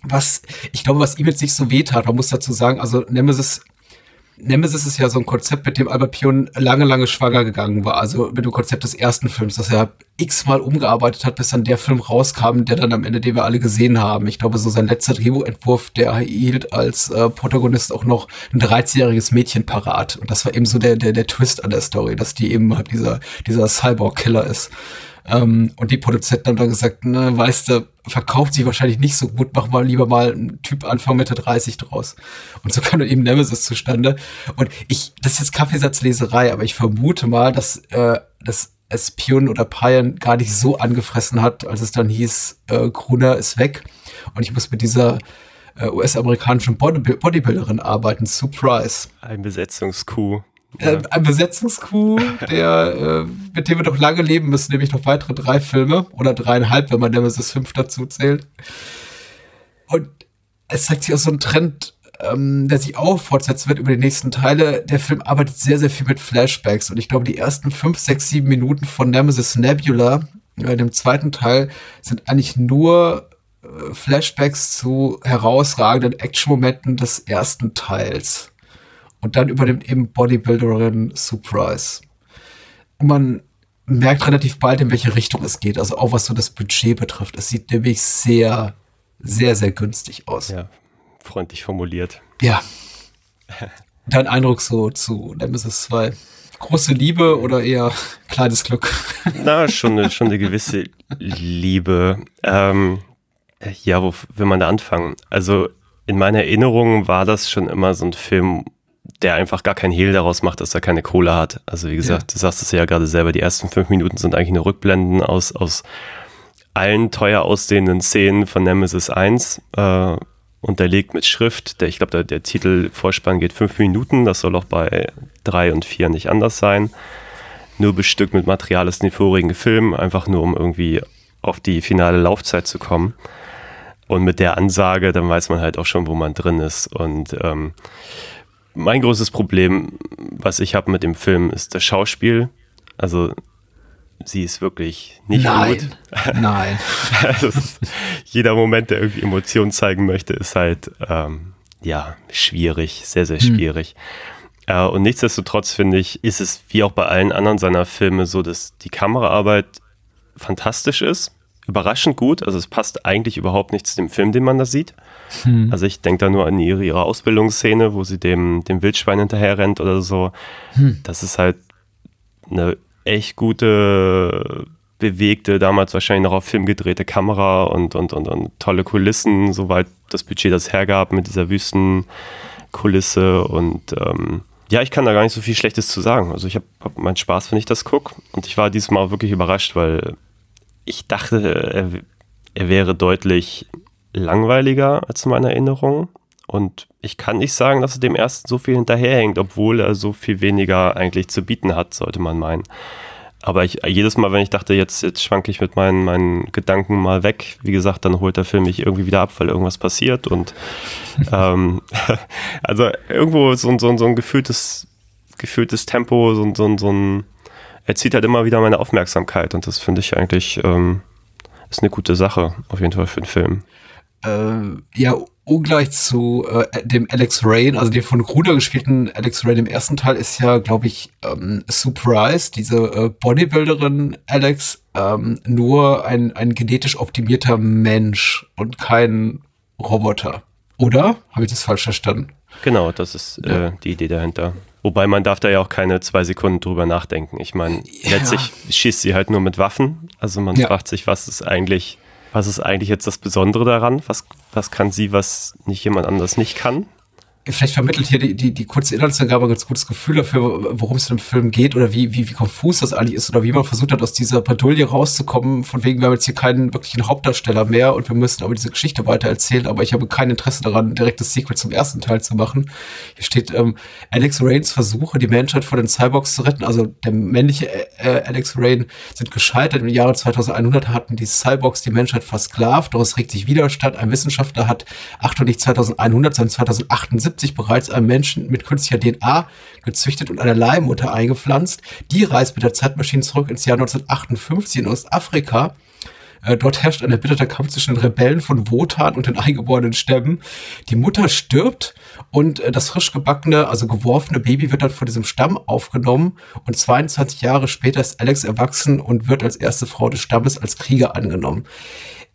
Was, ich glaube, was ihm jetzt nicht so weh tat, man muss dazu sagen, also Nemesis Nemesis ist ja so ein Konzept, mit dem Albert Pion lange, lange schwanger gegangen war. Also mit dem Konzept des ersten Films, das er x-mal umgearbeitet hat, bis dann der Film rauskam, der dann am Ende, den wir alle gesehen haben. Ich glaube, so sein letzter Drehbuchentwurf, der hielt als äh, Protagonist auch noch ein 13-jähriges Mädchen parat. Und das war eben so der, der, der Twist an der Story, dass die eben halt dieser, dieser Cyborg-Killer ist. Ähm, und die Produzenten haben dann gesagt, ne, weißt du, verkauft sich wahrscheinlich nicht so gut, mach mal lieber mal einen Typ Anfang Mitte 30 draus. Und so kam dann eben Nemesis zustande. Und ich, das ist jetzt Kaffeesatzleserei, aber ich vermute mal, dass, äh, dass es Pion oder Payan gar nicht so angefressen hat, als es dann hieß, äh, Gruner ist weg. Und ich muss mit dieser äh, US-amerikanischen Bodybuilderin arbeiten, Surprise. Ein Besetzungskuh. Äh, ein Besetzungskuh, der, äh, mit dem wir noch lange leben müssen, nämlich noch weitere drei Filme oder dreieinhalb, wenn man Nemesis 5 dazu zählt. Und es zeigt sich auch so ein Trend, ähm, der sich auch fortsetzen wird über die nächsten Teile. Der Film arbeitet sehr, sehr viel mit Flashbacks und ich glaube, die ersten fünf, sechs, sieben Minuten von Nemesis Nebula, äh, dem zweiten Teil, sind eigentlich nur äh, Flashbacks zu herausragenden Action-Momenten des ersten Teils. Und dann übernimmt eben Bodybuilderin Surprise. Und man merkt relativ bald, in welche Richtung es geht. Also auch was so das Budget betrifft. Es sieht nämlich sehr, sehr, sehr günstig aus. Ja, freundlich formuliert. Ja. Dein Eindruck so zu Nemesis 2? Große Liebe oder eher kleines Glück? Na, schon eine, schon eine gewisse Liebe. Ähm, ja, wo will man da anfangen? Also in meiner Erinnerung war das schon immer so ein Film, der einfach gar keinen Hehl daraus macht, dass er keine Kohle hat. Also wie gesagt, ja. du sagst es ja gerade selber, die ersten fünf Minuten sind eigentlich nur Rückblenden aus, aus allen teuer aussehenden Szenen von Nemesis 1, äh, unterlegt mit Schrift. Der, ich glaube, der, der Titelvorspann geht fünf Minuten, das soll auch bei drei und vier nicht anders sein. Nur bestückt mit Material aus den vorigen Filmen, einfach nur um irgendwie auf die finale Laufzeit zu kommen. Und mit der Ansage, dann weiß man halt auch schon, wo man drin ist. Und ähm, mein großes Problem, was ich habe mit dem Film, ist das Schauspiel. Also sie ist wirklich nicht Nein. gut. Nein. ist, jeder Moment, der irgendwie Emotionen zeigen möchte, ist halt ähm, ja schwierig, sehr, sehr hm. schwierig. Hm. Äh, und nichtsdestotrotz finde ich, ist es wie auch bei allen anderen seiner Filme so, dass die Kameraarbeit fantastisch ist überraschend gut. Also es passt eigentlich überhaupt nicht zu dem Film, den man da sieht. Hm. Also ich denke da nur an ihre, ihre Ausbildungsszene, wo sie dem, dem Wildschwein hinterher rennt oder so. Hm. Das ist halt eine echt gute, bewegte, damals wahrscheinlich noch auf Film gedrehte Kamera und, und, und, und tolle Kulissen, soweit das Budget das hergab mit dieser Wüstenkulisse und ähm, ja, ich kann da gar nicht so viel Schlechtes zu sagen. Also ich habe hab meinen Spaß, wenn ich das gucke. Und ich war diesmal wirklich überrascht, weil ich dachte, er, er wäre deutlich langweiliger als in meiner Erinnerung. Und ich kann nicht sagen, dass er dem ersten so viel hinterherhängt, obwohl er so viel weniger eigentlich zu bieten hat, sollte man meinen. Aber ich, jedes Mal, wenn ich dachte, jetzt, jetzt schwanke ich mit meinen, meinen Gedanken mal weg, wie gesagt, dann holt der Film mich irgendwie wieder ab, weil irgendwas passiert. Und ähm, also irgendwo so, so, so ein gefühltes, gefühltes Tempo, so, so, so ein er zieht halt immer wieder meine Aufmerksamkeit und das finde ich eigentlich ähm, ist eine gute Sache, auf jeden Fall für den Film. Äh, ja, ungleich zu äh, dem Alex Rain, also dem von Gruder gespielten Alex Rain im ersten Teil ist ja, glaube ich, ähm, Surprise, diese äh, Bodybuilderin Alex, ähm, nur ein, ein genetisch optimierter Mensch und kein Roboter. Oder? Habe ich das falsch verstanden? Genau, das ist äh, ja. die Idee dahinter. Wobei man darf da ja auch keine zwei Sekunden drüber nachdenken. Ich meine, ja. letztlich schießt sie halt nur mit Waffen. Also man ja. fragt sich, was ist eigentlich, was ist eigentlich jetzt das Besondere daran? Was, was kann sie, was nicht jemand anders nicht kann? Vielleicht vermittelt hier die, die, die kurze Inhaltsangabe ein ganz gutes Gefühl dafür, worum es in dem Film geht oder wie, wie, wie konfus das eigentlich ist oder wie man versucht hat, aus dieser Bredouille rauszukommen, von wegen, wir haben jetzt hier keinen wirklichen Hauptdarsteller mehr und wir müssen aber diese Geschichte weiter erzählen, aber ich habe kein Interesse daran, direkt das Sequel zum ersten Teil zu machen. Hier steht ähm, Alex Rains Versuche, die Menschheit vor den Cyborgs zu retten, also der männliche äh, Alex Rain, sind gescheitert. Im Jahre 2100 hatten die Cyborgs die Menschheit versklavt, daraus regt sich Widerstand. Ein Wissenschaftler hat, Achtung, nicht 2100, sondern 2078 bereits einen Menschen mit künstlicher DNA gezüchtet und eine Leihmutter eingepflanzt. Die reist mit der Zeitmaschine zurück ins Jahr 1958 in Ostafrika. Äh, dort herrscht ein erbitterter Kampf zwischen den Rebellen von Wotan und den eingeborenen Stämmen. Die Mutter stirbt und äh, das frisch gebackene, also geworfene Baby wird dann von diesem Stamm aufgenommen. Und 22 Jahre später ist Alex erwachsen und wird als erste Frau des Stammes als Krieger angenommen.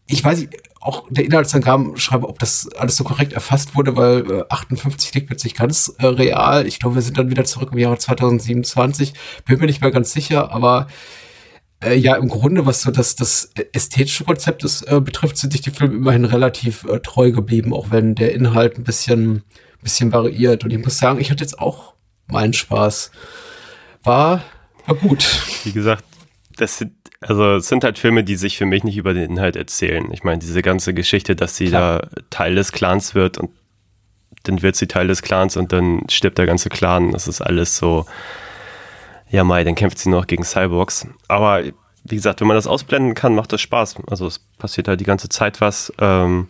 Ich weiß nicht, auch der Inhaltsangaben schreibe, ob das alles so korrekt erfasst wurde, weil äh, 58 liegt plötzlich ganz äh, real. Ich glaube, wir sind dann wieder zurück im Jahre 2027. Bin mir nicht mehr ganz sicher, aber äh, ja, im Grunde, was so das, das ästhetische Konzept ist, äh, betrifft, sind sich die Filme immerhin relativ äh, treu geblieben, auch wenn der Inhalt ein bisschen, bisschen variiert. Und ich muss sagen, ich hatte jetzt auch meinen Spaß. War, war gut. Wie gesagt, das sind also es sind halt Filme, die sich für mich nicht über den Inhalt erzählen. Ich meine, diese ganze Geschichte, dass sie Klar. da Teil des Clans wird und dann wird sie Teil des Clans und dann stirbt der ganze Clan. Das ist alles so, ja Mai, dann kämpft sie noch gegen Cyborgs. Aber wie gesagt, wenn man das ausblenden kann, macht das Spaß. Also es passiert halt die ganze Zeit was. Ähm,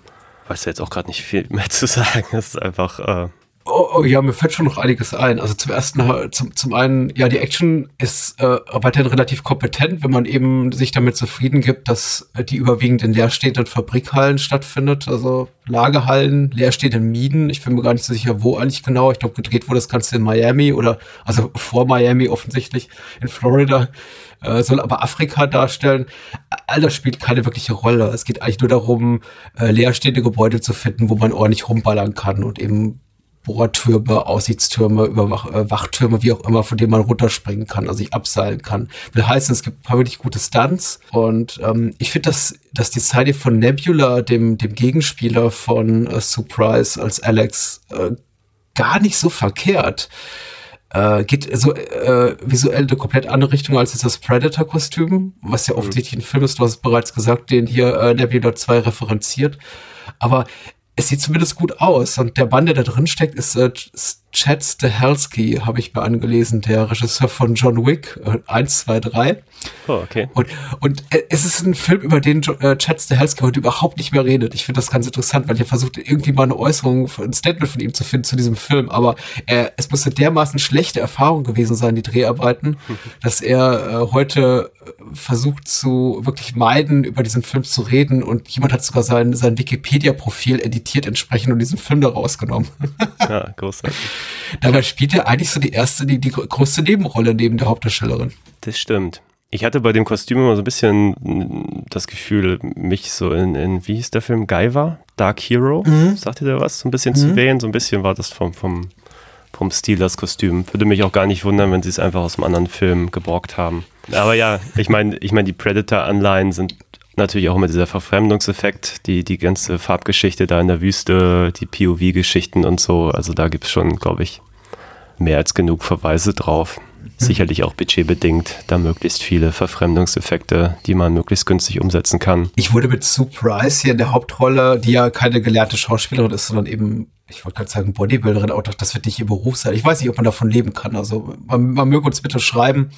weiß ja jetzt auch gerade nicht viel mehr zu sagen. Es ist einfach äh, Oh, oh, ja, mir fällt schon noch einiges ein. Also zum ersten, zum, zum einen, ja, die Action ist äh, weiterhin relativ kompetent, wenn man eben sich damit zufrieden gibt, dass äh, die überwiegend in leerstehenden Fabrikhallen stattfindet, also Lagerhallen, leerstehenden Mieten. Ich bin mir gar nicht so sicher, wo eigentlich genau. Ich glaube, gedreht wurde das Ganze in Miami oder also vor Miami offensichtlich in Florida. Äh, soll aber Afrika darstellen. All das spielt keine wirkliche Rolle. Es geht eigentlich nur darum, äh, leerstehende Gebäude zu finden, wo man ordentlich rumballern kann und eben Bohrtürme, Aussichtstürme, Überwach äh, Wachtürme, wie auch immer, von denen man runterspringen kann, also sich abseilen kann. Will heißen, es gibt ein paar wirklich gute Stunts und ähm, ich finde, dass das Design von Nebula, dem, dem Gegenspieler von äh, Surprise als Alex, äh, gar nicht so verkehrt. Äh, geht so äh, visuell eine komplett andere Richtung als das Predator-Kostüm, was ja mhm. offensichtlich ein Film ist, du hast es bereits gesagt, den hier äh, Nebula 2 referenziert. Aber es sieht zumindest gut aus. Und der Mann, der da drin steckt, ist äh, Chad Stahelski, habe ich mir angelesen, der Regisseur von John Wick äh, 1, 2, 3. Oh, okay. Und, und äh, es ist ein Film, über den äh, Chad Stahelski heute überhaupt nicht mehr redet. Ich finde das ganz interessant, weil ich versucht, irgendwie mal eine Äußerung, ein Statement von ihm zu finden zu diesem Film. Aber äh, es musste dermaßen schlechte Erfahrung gewesen sein, die Dreharbeiten, dass er äh, heute äh, versucht zu wirklich meiden, über diesen Film zu reden. Und jemand hat sogar sein, sein Wikipedia-Profil editiert entsprechend und diesen Film da rausgenommen. ja, großartig. Dabei spielt er eigentlich so die erste, die, die größte Nebenrolle neben der Hauptdarstellerin. Das stimmt. Ich hatte bei dem Kostüm immer so ein bisschen das Gefühl, mich so in, in wie hieß der Film? Guyver? Dark Hero? Mhm. Sagt ihr da was? So ein bisschen mhm. zu wählen. So ein bisschen war das vom, vom, vom Stil das Kostüm. Würde mich auch gar nicht wundern, wenn sie es einfach aus einem anderen Film geborgt haben. Aber ja, ich meine, ich meine, die Predator-Anleihen sind natürlich auch immer dieser Verfremdungseffekt, die, die ganze Farbgeschichte da in der Wüste, die POV-Geschichten und so. Also da gibt es schon, glaube ich, mehr als genug Verweise drauf. Mhm. Sicherlich auch budgetbedingt, da möglichst viele Verfremdungseffekte, die man möglichst günstig umsetzen kann. Ich wurde mit Surprise hier in der Hauptrolle, die ja keine gelernte Schauspielerin ist, sondern eben ich wollte gerade sagen Bodybuilderin, aber doch, das wird nicht ihr Beruf sein. Ich weiß nicht, ob man davon leben kann. Also man, man möge uns bitte schreiben,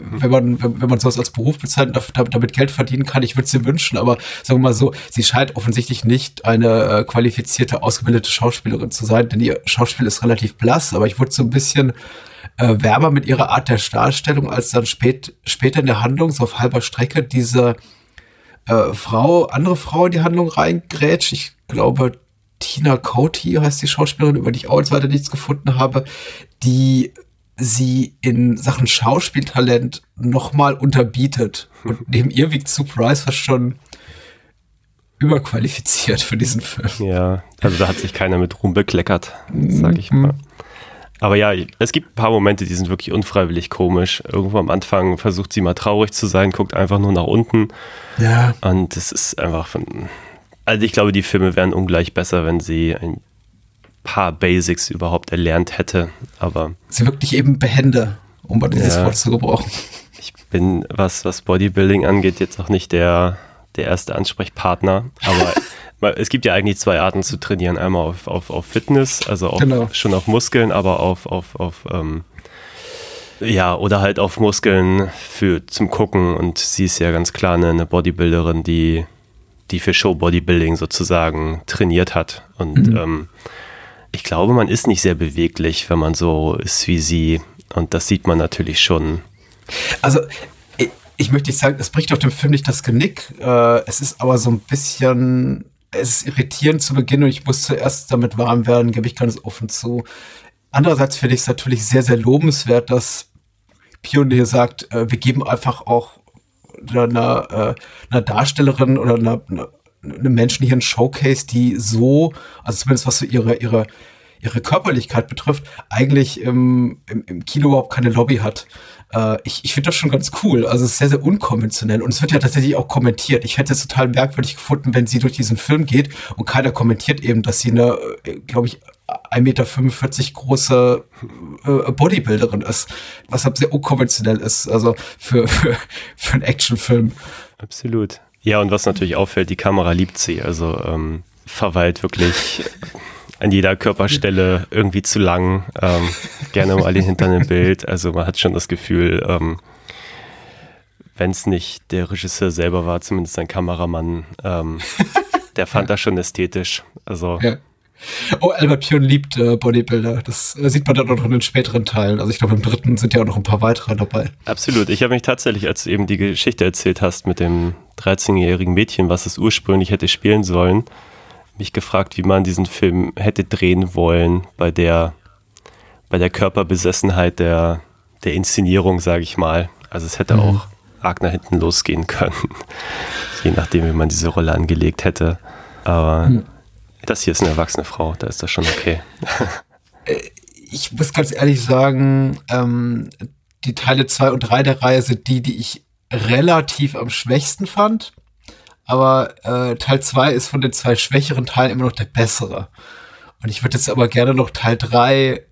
wenn man, wenn man sowas als Beruf bezeichnet, damit Geld verdienen kann, ich würde ihr wünschen, aber sagen wir mal so, sie scheint offensichtlich nicht eine äh, qualifizierte, ausgebildete Schauspielerin zu sein, denn ihr Schauspiel ist relativ blass, aber ich wurde so ein bisschen äh, wärmer mit ihrer Art der Darstellung, als dann spät, später in der Handlung, so auf halber Strecke, diese äh, Frau, andere Frau in die Handlung reingrätscht. Ich glaube, Tina Coty heißt die Schauspielerin, über die ich auch jetzt weiter nichts gefunden habe, die sie in Sachen Schauspieltalent nochmal unterbietet. Und neben ihr wiegt Surprise fast schon überqualifiziert für diesen Film. Ja, also da hat sich keiner mit Ruhm bekleckert, sag ich mal. Aber ja, es gibt ein paar Momente, die sind wirklich unfreiwillig komisch. Irgendwo am Anfang versucht sie mal traurig zu sein, guckt einfach nur nach unten. Ja. Und es ist einfach von. Also ich glaube, die Filme wären ungleich besser, wenn sie ein paar Basics überhaupt erlernt hätte. Aber sie wirkt nicht eben behende, um mal dieses ja, Wort zu gebrauchen. Ich bin, was, was Bodybuilding angeht, jetzt auch nicht der, der erste Ansprechpartner, aber es gibt ja eigentlich zwei Arten zu trainieren. Einmal auf, auf, auf Fitness, also auf, genau. schon auf Muskeln, aber auf, auf, auf ähm, ja, oder halt auf Muskeln für zum Gucken. Und sie ist ja ganz klar eine, eine Bodybuilderin, die, die für Show Bodybuilding sozusagen trainiert hat. Und mhm. ähm, ich glaube, man ist nicht sehr beweglich, wenn man so ist wie sie. Und das sieht man natürlich schon. Also, ich, ich möchte nicht sagen, es bricht auf dem Film nicht das Genick. Äh, es ist aber so ein bisschen, es ist irritierend zu Beginn und ich muss zuerst damit warm werden, gebe ich ganz offen zu. Andererseits finde ich es natürlich sehr, sehr lobenswert, dass Pionier sagt, äh, wir geben einfach auch einer, äh, einer Darstellerin oder einer, einer einem Menschen hier ein Showcase, die so, also zumindest was so ihre, ihre, ihre Körperlichkeit betrifft, eigentlich im, im, im Kino überhaupt keine Lobby hat. Äh, ich ich finde das schon ganz cool. Also es ist sehr, sehr unkonventionell und es wird ja tatsächlich auch kommentiert. Ich hätte es total merkwürdig gefunden, wenn sie durch diesen Film geht und keiner kommentiert eben, dass sie eine, äh, glaube ich, 1,45 Meter große äh, Bodybuilderin ist, was halt sehr unkonventionell ist, also für, für, für einen Actionfilm. Absolut. Ja, und was natürlich auffällt, die Kamera liebt sie. Also ähm, verweilt wirklich an jeder Körperstelle irgendwie zu lang. Ähm, gerne mal den Hintern im Bild. Also man hat schon das Gefühl, ähm, wenn es nicht der Regisseur selber war, zumindest sein Kameramann, ähm, der fand das schon ästhetisch. Also ja. Oh, Albert Pion liebt äh, Bodybuilder. Das äh, sieht man dann auch noch in den späteren Teilen. Also ich glaube, im dritten sind ja auch noch ein paar weitere dabei. Absolut. Ich habe mich tatsächlich, als du eben die Geschichte erzählt hast mit dem 13-jährigen Mädchen, was es ursprünglich hätte spielen sollen, mich gefragt, wie man diesen Film hätte drehen wollen bei der, bei der Körperbesessenheit der, der Inszenierung, sage ich mal. Also es hätte mhm. auch arg nach hinten losgehen können, je nachdem, wie man diese Rolle angelegt hätte. Aber mhm das hier ist eine erwachsene Frau, da ist das schon okay. Äh, ich muss ganz ehrlich sagen, ähm, die Teile 2 und 3 der Reihe sind die, die ich relativ am schwächsten fand. Aber äh, Teil 2 ist von den zwei schwächeren Teilen immer noch der bessere. Und ich würde jetzt aber gerne noch Teil 3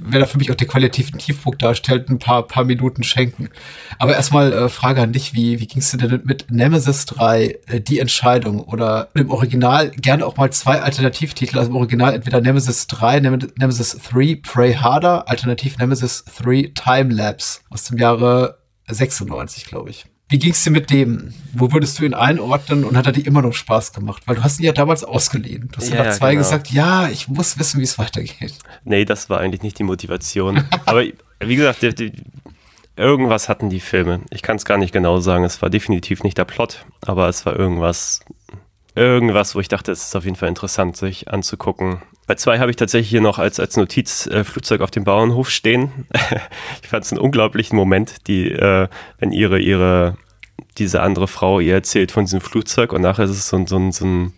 wenn er für mich auch den qualitativen Tiefpunkt darstellt, ein paar, paar Minuten schenken. Aber erstmal äh, Frage an dich, wie, wie gingst du denn mit Nemesis 3, äh, die Entscheidung? Oder im Original gerne auch mal zwei Alternativtitel, also im Original entweder Nemesis 3, Nem Nemesis 3, Pray Harder, alternativ Nemesis 3, Time Lapse aus dem Jahre 96, glaube ich. Wie ging's dir mit dem? Wo würdest du ihn einordnen und hat er dir immer noch Spaß gemacht? Weil du hast ihn ja damals ausgeliehen. Du hast ja, nach zwei genau. gesagt, ja, ich muss wissen, wie es weitergeht. Nee, das war eigentlich nicht die Motivation. Aber wie gesagt, die, die, irgendwas hatten die Filme. Ich kann es gar nicht genau sagen. Es war definitiv nicht der Plot, aber es war irgendwas, irgendwas, wo ich dachte, es ist auf jeden Fall interessant, sich anzugucken. Bei zwei habe ich tatsächlich hier noch als, als Notiz äh, Flugzeug auf dem Bauernhof stehen. ich fand es einen unglaublichen Moment, die, äh, wenn ihre, ihre, diese andere Frau ihr erzählt von diesem Flugzeug und nachher ist es so, so, so ein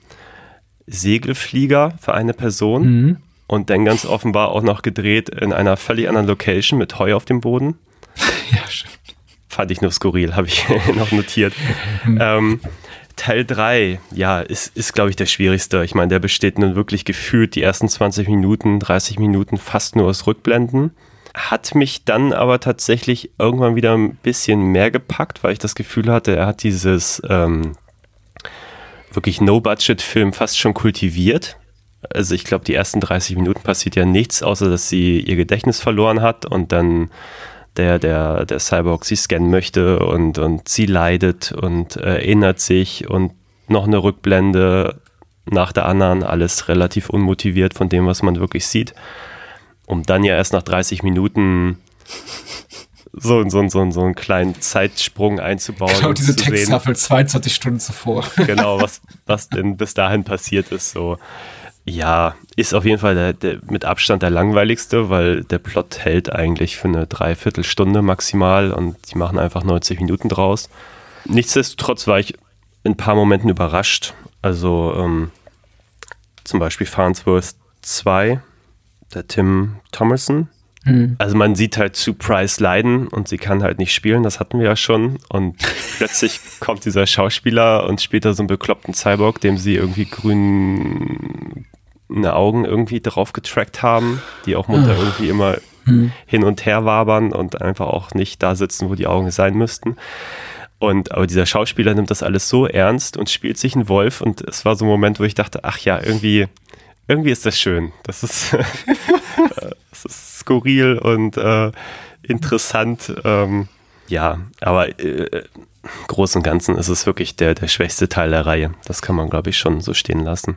Segelflieger für eine Person mhm. und dann ganz offenbar auch noch gedreht in einer völlig anderen Location mit Heu auf dem Boden. ja, stimmt. Fand ich nur skurril, habe ich noch notiert. Mhm. ähm, Teil 3, ja, ist, ist glaube ich, der schwierigste. Ich meine, der besteht nun wirklich gefühlt die ersten 20 Minuten, 30 Minuten fast nur aus Rückblenden. Hat mich dann aber tatsächlich irgendwann wieder ein bisschen mehr gepackt, weil ich das Gefühl hatte, er hat dieses ähm, wirklich No-Budget-Film fast schon kultiviert. Also ich glaube, die ersten 30 Minuten passiert ja nichts, außer dass sie ihr Gedächtnis verloren hat und dann der, der, der Cyborg sie scannen möchte und, und sie leidet und erinnert sich und noch eine Rückblende nach der anderen, alles relativ unmotiviert von dem, was man wirklich sieht, um dann ja erst nach 30 Minuten so, so, so, so einen kleinen Zeitsprung einzubauen. Genau, diese Texttafel 22 Stunden zuvor. genau, was, was denn bis dahin passiert ist. So. Ja, ist auf jeden Fall der, der, mit Abstand der langweiligste, weil der Plot hält eigentlich für eine Dreiviertelstunde maximal und die machen einfach 90 Minuten draus. Nichtsdestotrotz war ich in ein paar Momenten überrascht. Also ähm, zum Beispiel Farnsworth 2, der Tim Thomerson. Mhm. Also man sieht halt zu Price leiden und sie kann halt nicht spielen, das hatten wir ja schon. Und plötzlich kommt dieser Schauspieler und später so einen bekloppten Cyborg, dem sie irgendwie grün, Augen irgendwie drauf getrackt haben, die auch munter ah. irgendwie immer hm. hin und her wabern und einfach auch nicht da sitzen, wo die Augen sein müssten. Und aber dieser Schauspieler nimmt das alles so ernst und spielt sich einen Wolf und es war so ein Moment, wo ich dachte, ach ja, irgendwie, irgendwie ist das schön. Das ist, das ist skurril und äh, interessant. Ähm, ja, aber äh, Großen und Ganzen ist es wirklich der, der schwächste Teil der Reihe. Das kann man, glaube ich, schon so stehen lassen.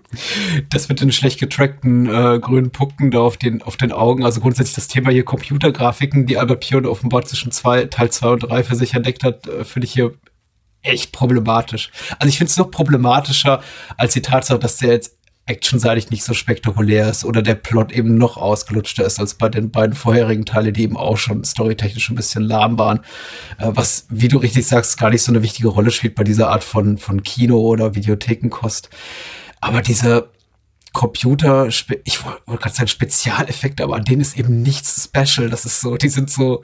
Das mit den schlecht getrackten äh, grünen Punkten da auf den, auf den Augen, also grundsätzlich das Thema hier Computergrafiken, die Albert Pion offenbar zwischen zwei, Teil 2 und 3 für sich entdeckt hat, äh, finde ich hier echt problematisch. Also ich finde es noch problematischer als die Tatsache, dass der jetzt actionseitig nicht so spektakulär ist oder der Plot eben noch ausgelutschter ist als bei den beiden vorherigen Teile, die eben auch schon storytechnisch ein bisschen lahm waren. Äh, was, wie du richtig sagst, gar nicht so eine wichtige Rolle spielt bei dieser Art von, von Kino oder Videothekenkost. Aber diese Computer, ich wollte gerade sagen Spezialeffekte, aber an denen ist eben nichts special. Das ist so, die sind so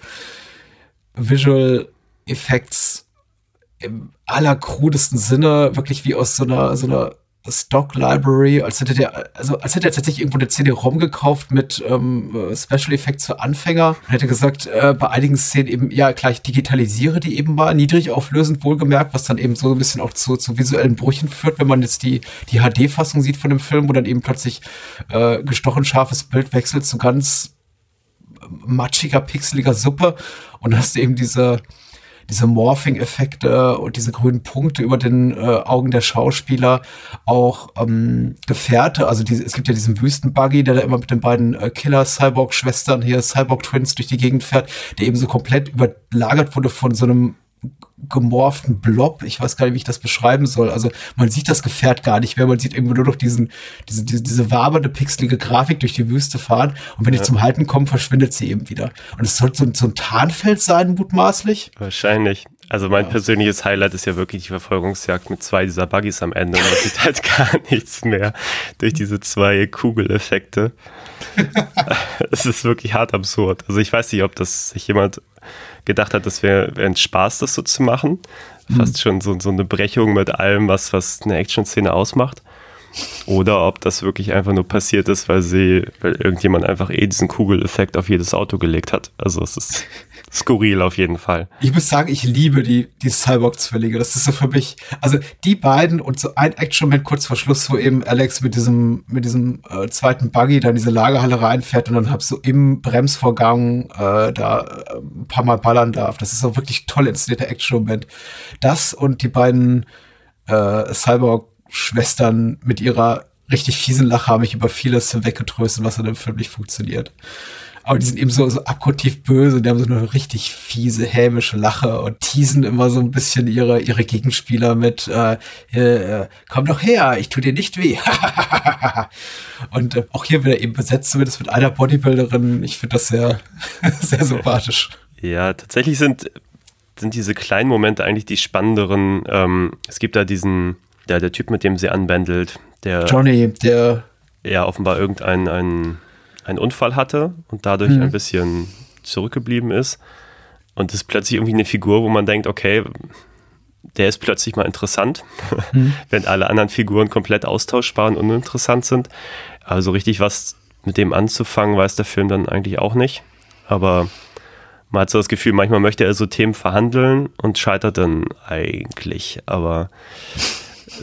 Visual Effects im allerkrudesten Sinne, wirklich wie aus so einer, so einer Stock Library, als hätte der, also als hätte er tatsächlich irgendwo eine CD-ROM gekauft mit ähm, Special Effects für Anfänger. Und hätte gesagt, äh, bei einigen Szenen eben, ja, gleich digitalisiere die eben mal, niedrig auflösend wohlgemerkt, was dann eben so ein bisschen auch zu, zu visuellen Brüchen führt, wenn man jetzt die, die HD-Fassung sieht von dem Film, wo dann eben plötzlich äh, gestochen scharfes Bild wechselt zu ganz matschiger, pixeliger Suppe. Und hast eben diese, diese Morphing-Effekte und diese grünen Punkte über den äh, Augen der Schauspieler, auch ähm, Gefährte, also die, es gibt ja diesen Wüstenbuggy, der da immer mit den beiden äh, Killer-Cyborg-Schwestern hier, Cyborg-Twins durch die Gegend fährt, der eben so komplett überlagert wurde von so einem gemorften Blob. Ich weiß gar nicht, wie ich das beschreiben soll. Also man sieht das Gefährt gar nicht mehr. Man sieht eben nur noch diesen, diese, diese, diese wabernde, pixelige Grafik durch die Wüste fahren. Und wenn ja. die zum Halten kommen, verschwindet sie eben wieder. Und es soll so, so ein Tarnfeld sein, mutmaßlich. Wahrscheinlich. Also mein ja. persönliches Highlight ist ja wirklich die Verfolgungsjagd mit zwei dieser Buggies am Ende. Man sieht halt gar nichts mehr durch diese zwei Kugeleffekte. Es ist wirklich hart absurd. Also ich weiß nicht, ob das sich jemand gedacht hat, das wäre wär ein Spaß, das so zu machen. Fast mhm. schon so, so eine Brechung mit allem, was, was eine Action-Szene ausmacht. Oder ob das wirklich einfach nur passiert ist, weil sie, weil irgendjemand einfach eh diesen Kugeleffekt auf jedes Auto gelegt hat. Also es ist skurril auf jeden Fall. Ich muss sagen, ich liebe die, die Cyborg-Zwillinge. Das ist so für mich, also die beiden und so ein Action-Moment kurz vor Schluss, wo eben Alex mit diesem, mit diesem äh, zweiten Buggy dann diese Lagerhalle reinfährt und dann hab so im Bremsvorgang äh, da äh, ein paar Mal ballern darf. Das ist so wirklich toll inszenierter Action-Moment. Das und die beiden äh, Cyborg-Schwestern mit ihrer richtig fiesen Lache haben mich über vieles hinweggetröstet, was in dem Film nicht funktioniert aber die sind eben so, so abgrundtief böse, die haben so eine richtig fiese, hämische Lache und teasen immer so ein bisschen ihre, ihre Gegenspieler mit, äh, äh, komm doch her, ich tu dir nicht weh. und äh, auch hier wieder eben besetzt, zumindest mit einer Bodybuilderin. Ich finde das sehr, sehr sympathisch. Ja, tatsächlich sind, sind diese kleinen Momente eigentlich die spannenderen. Ähm, es gibt da diesen, der, der Typ, mit dem sie anbändelt, der. Johnny, der. Ja, offenbar irgendein, ein, einen Unfall hatte und dadurch mhm. ein bisschen zurückgeblieben ist. Und ist plötzlich irgendwie eine Figur, wo man denkt, okay, der ist plötzlich mal interessant, mhm. wenn alle anderen Figuren komplett austauschbar und uninteressant sind. Also richtig was mit dem anzufangen, weiß der Film dann eigentlich auch nicht. Aber man hat so das Gefühl, manchmal möchte er so Themen verhandeln und scheitert dann eigentlich. Aber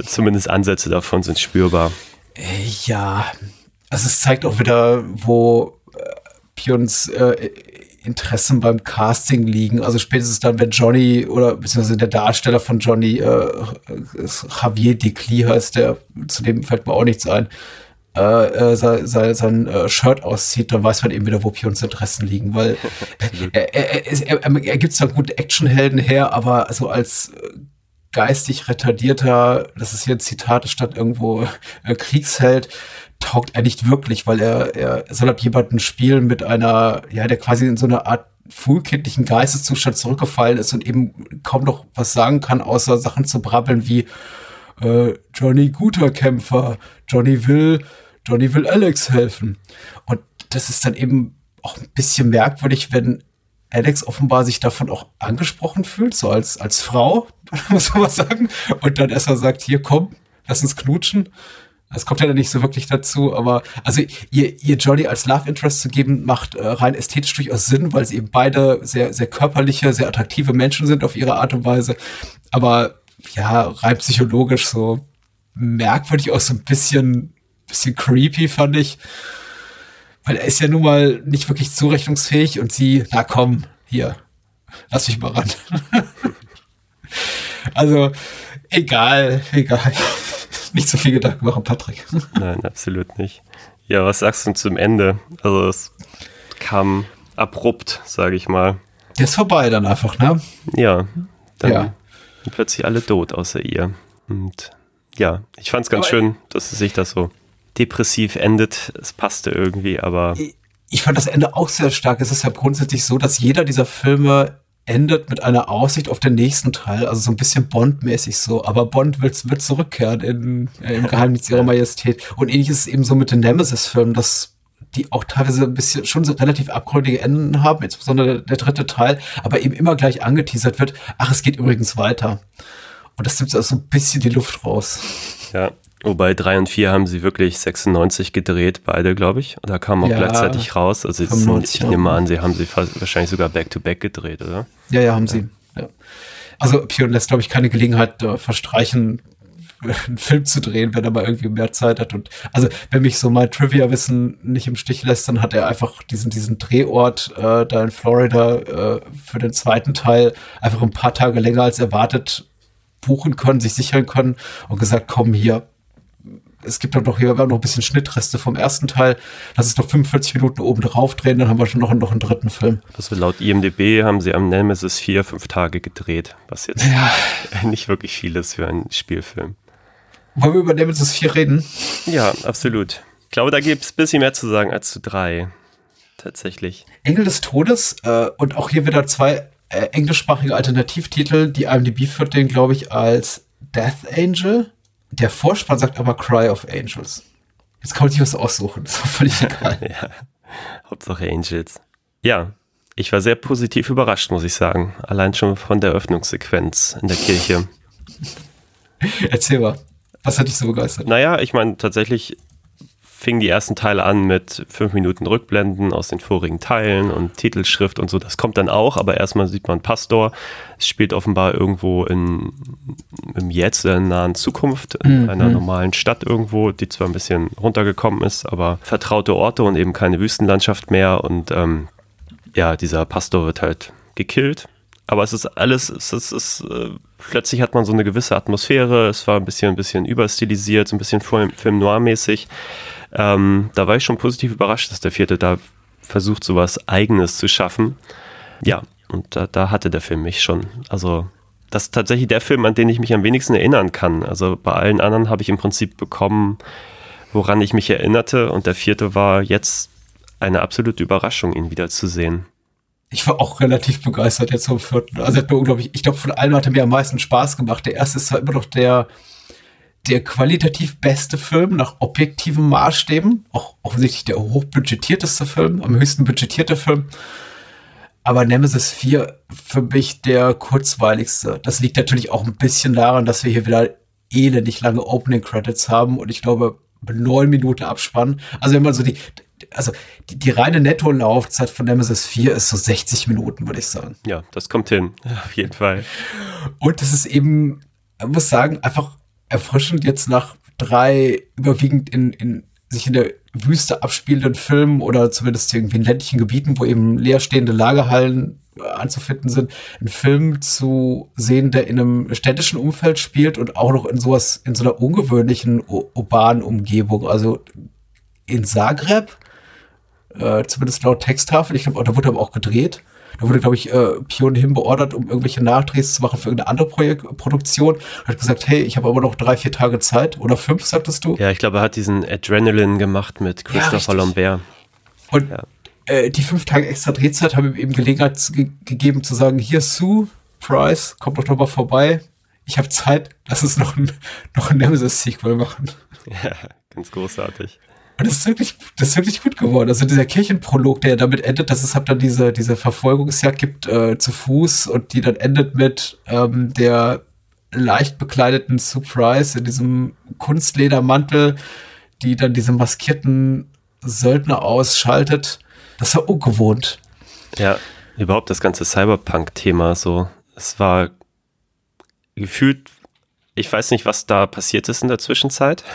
zumindest Ansätze davon sind spürbar. Ja, also es zeigt auch wieder, wo äh, Pions äh, Interessen beim Casting liegen. Also spätestens dann, wenn Johnny oder beziehungsweise der Darsteller von Johnny, äh, Javier Decli heißt der, zu dem fällt mir auch nichts ein, äh, äh, sein, sein, sein äh, Shirt auszieht, dann weiß man eben wieder, wo Pions Interessen liegen, weil er, er, er, er, er gibt zwar gute Actionhelden her, aber so als geistig retardierter, das ist hier ein Zitat statt irgendwo äh, Kriegsheld, taugt er nicht wirklich, weil er, er soll ab jemanden spielen mit einer, ja, der quasi in so einer Art frühkindlichen Geisteszustand zurückgefallen ist und eben kaum noch was sagen kann, außer Sachen zu brabbeln wie äh, Johnny guter Kämpfer, Johnny will, Johnny will Alex helfen. Und das ist dann eben auch ein bisschen merkwürdig, wenn Alex offenbar sich davon auch angesprochen fühlt, so als, als Frau, muss man mal sagen, und dann erstmal sagt, hier komm, lass uns knutschen. Es kommt ja nicht so wirklich dazu, aber also ihr, ihr Johnny als Love Interest zu geben, macht äh, rein ästhetisch durchaus Sinn, weil sie eben beide sehr, sehr körperliche, sehr attraktive Menschen sind auf ihre Art und Weise. Aber ja, rein psychologisch so merkwürdig auch so ein bisschen, bisschen creepy, fand ich. Weil er ist ja nun mal nicht wirklich zurechnungsfähig und sie, na komm, hier, lass mich mal ran. also, egal, egal. nicht so viel Gedanken machen, Patrick. Nein, absolut nicht. Ja, was sagst du zum Ende? Also, es kam abrupt, sage ich mal. Der ist vorbei dann einfach, ne? Ja, dann Ja. sind plötzlich alle tot außer ihr. Und ja, ich fand es ganz Aber- schön, dass es sich das so depressiv endet. Es passte irgendwie, aber ich fand das Ende auch sehr stark. Es ist ja grundsätzlich so, dass jeder dieser Filme endet mit einer Aussicht auf den nächsten Teil, also so ein bisschen Bond-mäßig so. Aber Bond wird, wird zurückkehren in, äh, im Geheimnis ihrer Majestät. Und ähnlich ist es eben so mit den Nemesis-Filmen, dass die auch teilweise ein bisschen schon so relativ abgründige Enden haben, insbesondere der, dritte Teil, aber eben immer gleich angeteasert wird, ach, es geht übrigens weiter. Und das nimmt so ein bisschen die Luft raus. ja. Wobei 3 und 4 haben sie wirklich 96 gedreht, beide, glaube ich. Und da kam auch Ja, gleichzeitig raus. Also jetzt, 95, ich ja. nehme mal an, sie haben sie fast, wahrscheinlich sogar back-to-back gedreht, oder? Ja, ja, haben sie. Ja. Also Pion lässt, glaube ich, keine Gelegenheit äh, verstreichen, einen Film zu drehen, wenn er mal irgendwie mehr Zeit hat. Und also, wenn mich so mein Trivia-Wissen nicht im Stich lässt, dann hat er einfach diesen, diesen Drehort äh, da in Florida äh, für den zweiten Teil einfach ein paar Tage länger als erwartet buchen können, sich sichern können und gesagt, komm hier. Es gibt doch noch hier, wir haben noch ein bisschen Schnittreste vom ersten Teil. Lass es doch 45 Minuten oben drauf drehen, dann haben wir schon noch, noch einen dritten Film. Also laut IMDB haben sie am Nemesis 4 fünf Tage gedreht, was jetzt nicht wirklich viel ist für einen Spielfilm. Wollen wir über Nemesis 4 reden? Ja, absolut. Ich glaube, da gibt es ein bisschen mehr zu sagen als zu 3. Tatsächlich. Engel des Todes äh, und auch hier wieder zwei äh, englischsprachige Alternativtitel. Die IMDb führt den, glaube ich, als Death Angel. Der Vorspann sagt aber Cry of Angels. Jetzt kann man sich was aussuchen. Das ist völlig egal. Ja. Hauptsache Angels. Ja, ich war sehr positiv überrascht, muss ich sagen. Allein schon von der Öffnungssequenz in der Kirche. Erzähl mal. Was hat dich so begeistert? Naja, ich meine, tatsächlich fingen die ersten Teile an mit fünf Minuten Rückblenden aus den vorigen Teilen und Titelschrift und so. Das kommt dann auch, aber erstmal sieht man Pastor. Es spielt offenbar irgendwo in, im Jetzt, in der nahen Zukunft, in einer normalen Stadt irgendwo, die zwar ein bisschen runtergekommen ist, aber vertraute Orte und eben keine Wüstenlandschaft mehr. Und ähm, ja, dieser Pastor wird halt gekillt. Aber es ist alles, es ist, es ist äh, plötzlich hat man so eine gewisse Atmosphäre. Es war ein bisschen, ein bisschen überstilisiert, so ein bisschen Film, Film Noir-mäßig. Ähm, da war ich schon positiv überrascht, dass der vierte da versucht, sowas Eigenes zu schaffen. Ja, und da, da hatte der Film mich schon. Also, das ist tatsächlich der Film, an den ich mich am wenigsten erinnern kann. Also, bei allen anderen habe ich im Prinzip bekommen, woran ich mich erinnerte. Und der vierte war jetzt eine absolute Überraschung, ihn wiederzusehen. Ich war auch relativ begeistert jetzt vom vierten. Also hat mir unglaublich, ich glaube, von allen hat er mir am meisten Spaß gemacht. Der erste ist zwar immer noch der, der qualitativ beste Film nach objektiven Maßstäben. Auch offensichtlich der hochbudgetierteste Film, am höchsten budgetierte Film. Aber Nemesis 4 für mich der kurzweiligste. Das liegt natürlich auch ein bisschen daran, dass wir hier wieder elendig lange Opening Credits haben und ich glaube neun Minuten Abspann. Also wenn man so die, also die, die reine Netto-Laufzeit von Nemesis 4 ist so 60 Minuten, würde ich sagen. Ja, das kommt hin, auf jeden Fall. Und es ist eben, man muss sagen, einfach erfrischend jetzt nach drei überwiegend in, in sich in der Wüste abspielenden Filmen oder zumindest irgendwie in ländlichen Gebieten, wo eben leerstehende Lagerhallen äh, anzufinden sind, einen Film zu sehen, der in einem städtischen Umfeld spielt und auch noch in sowas, in so einer ungewöhnlichen urbanen Umgebung. Also in Zagreb, äh, zumindest laut Texttafel, ich glaube, da wurde aber auch gedreht. Da wurde, glaube ich, äh, Pion hin beordert, um irgendwelche Nachdrehs zu machen für irgendeine andere Projek Produktion. Und hat gesagt, hey, ich habe aber noch drei, vier Tage Zeit. Oder fünf, sagtest du? Ja, ich glaube, er hat diesen Adrenaline gemacht mit Christopher richtig. Lambert. Und Ja. äh, die fünf Tage extra Drehzeit haben ihm eben Gelegenheit ge gegeben zu sagen, hier Sue, Price, kommt doch noch mal vorbei. Ich habe Zeit, lass uns noch ein, noch ein Nemesis-Sequel machen. Ja, ganz großartig. Und das ist wirklich, das ist wirklich gut geworden. Also dieser Kirchenprolog, der damit endet, dass es halt dann diese, diese Verfolgungsjagd gibt äh, zu Fuß und die dann endet mit ähm, der leicht bekleideten Surprise in diesem Kunstledermantel, die dann diese maskierten Söldner ausschaltet. Das war ungewohnt. Ja, überhaupt das ganze Cyberpunk-Thema so. Es war gefühlt, ich weiß nicht, was da passiert ist in der Zwischenzeit.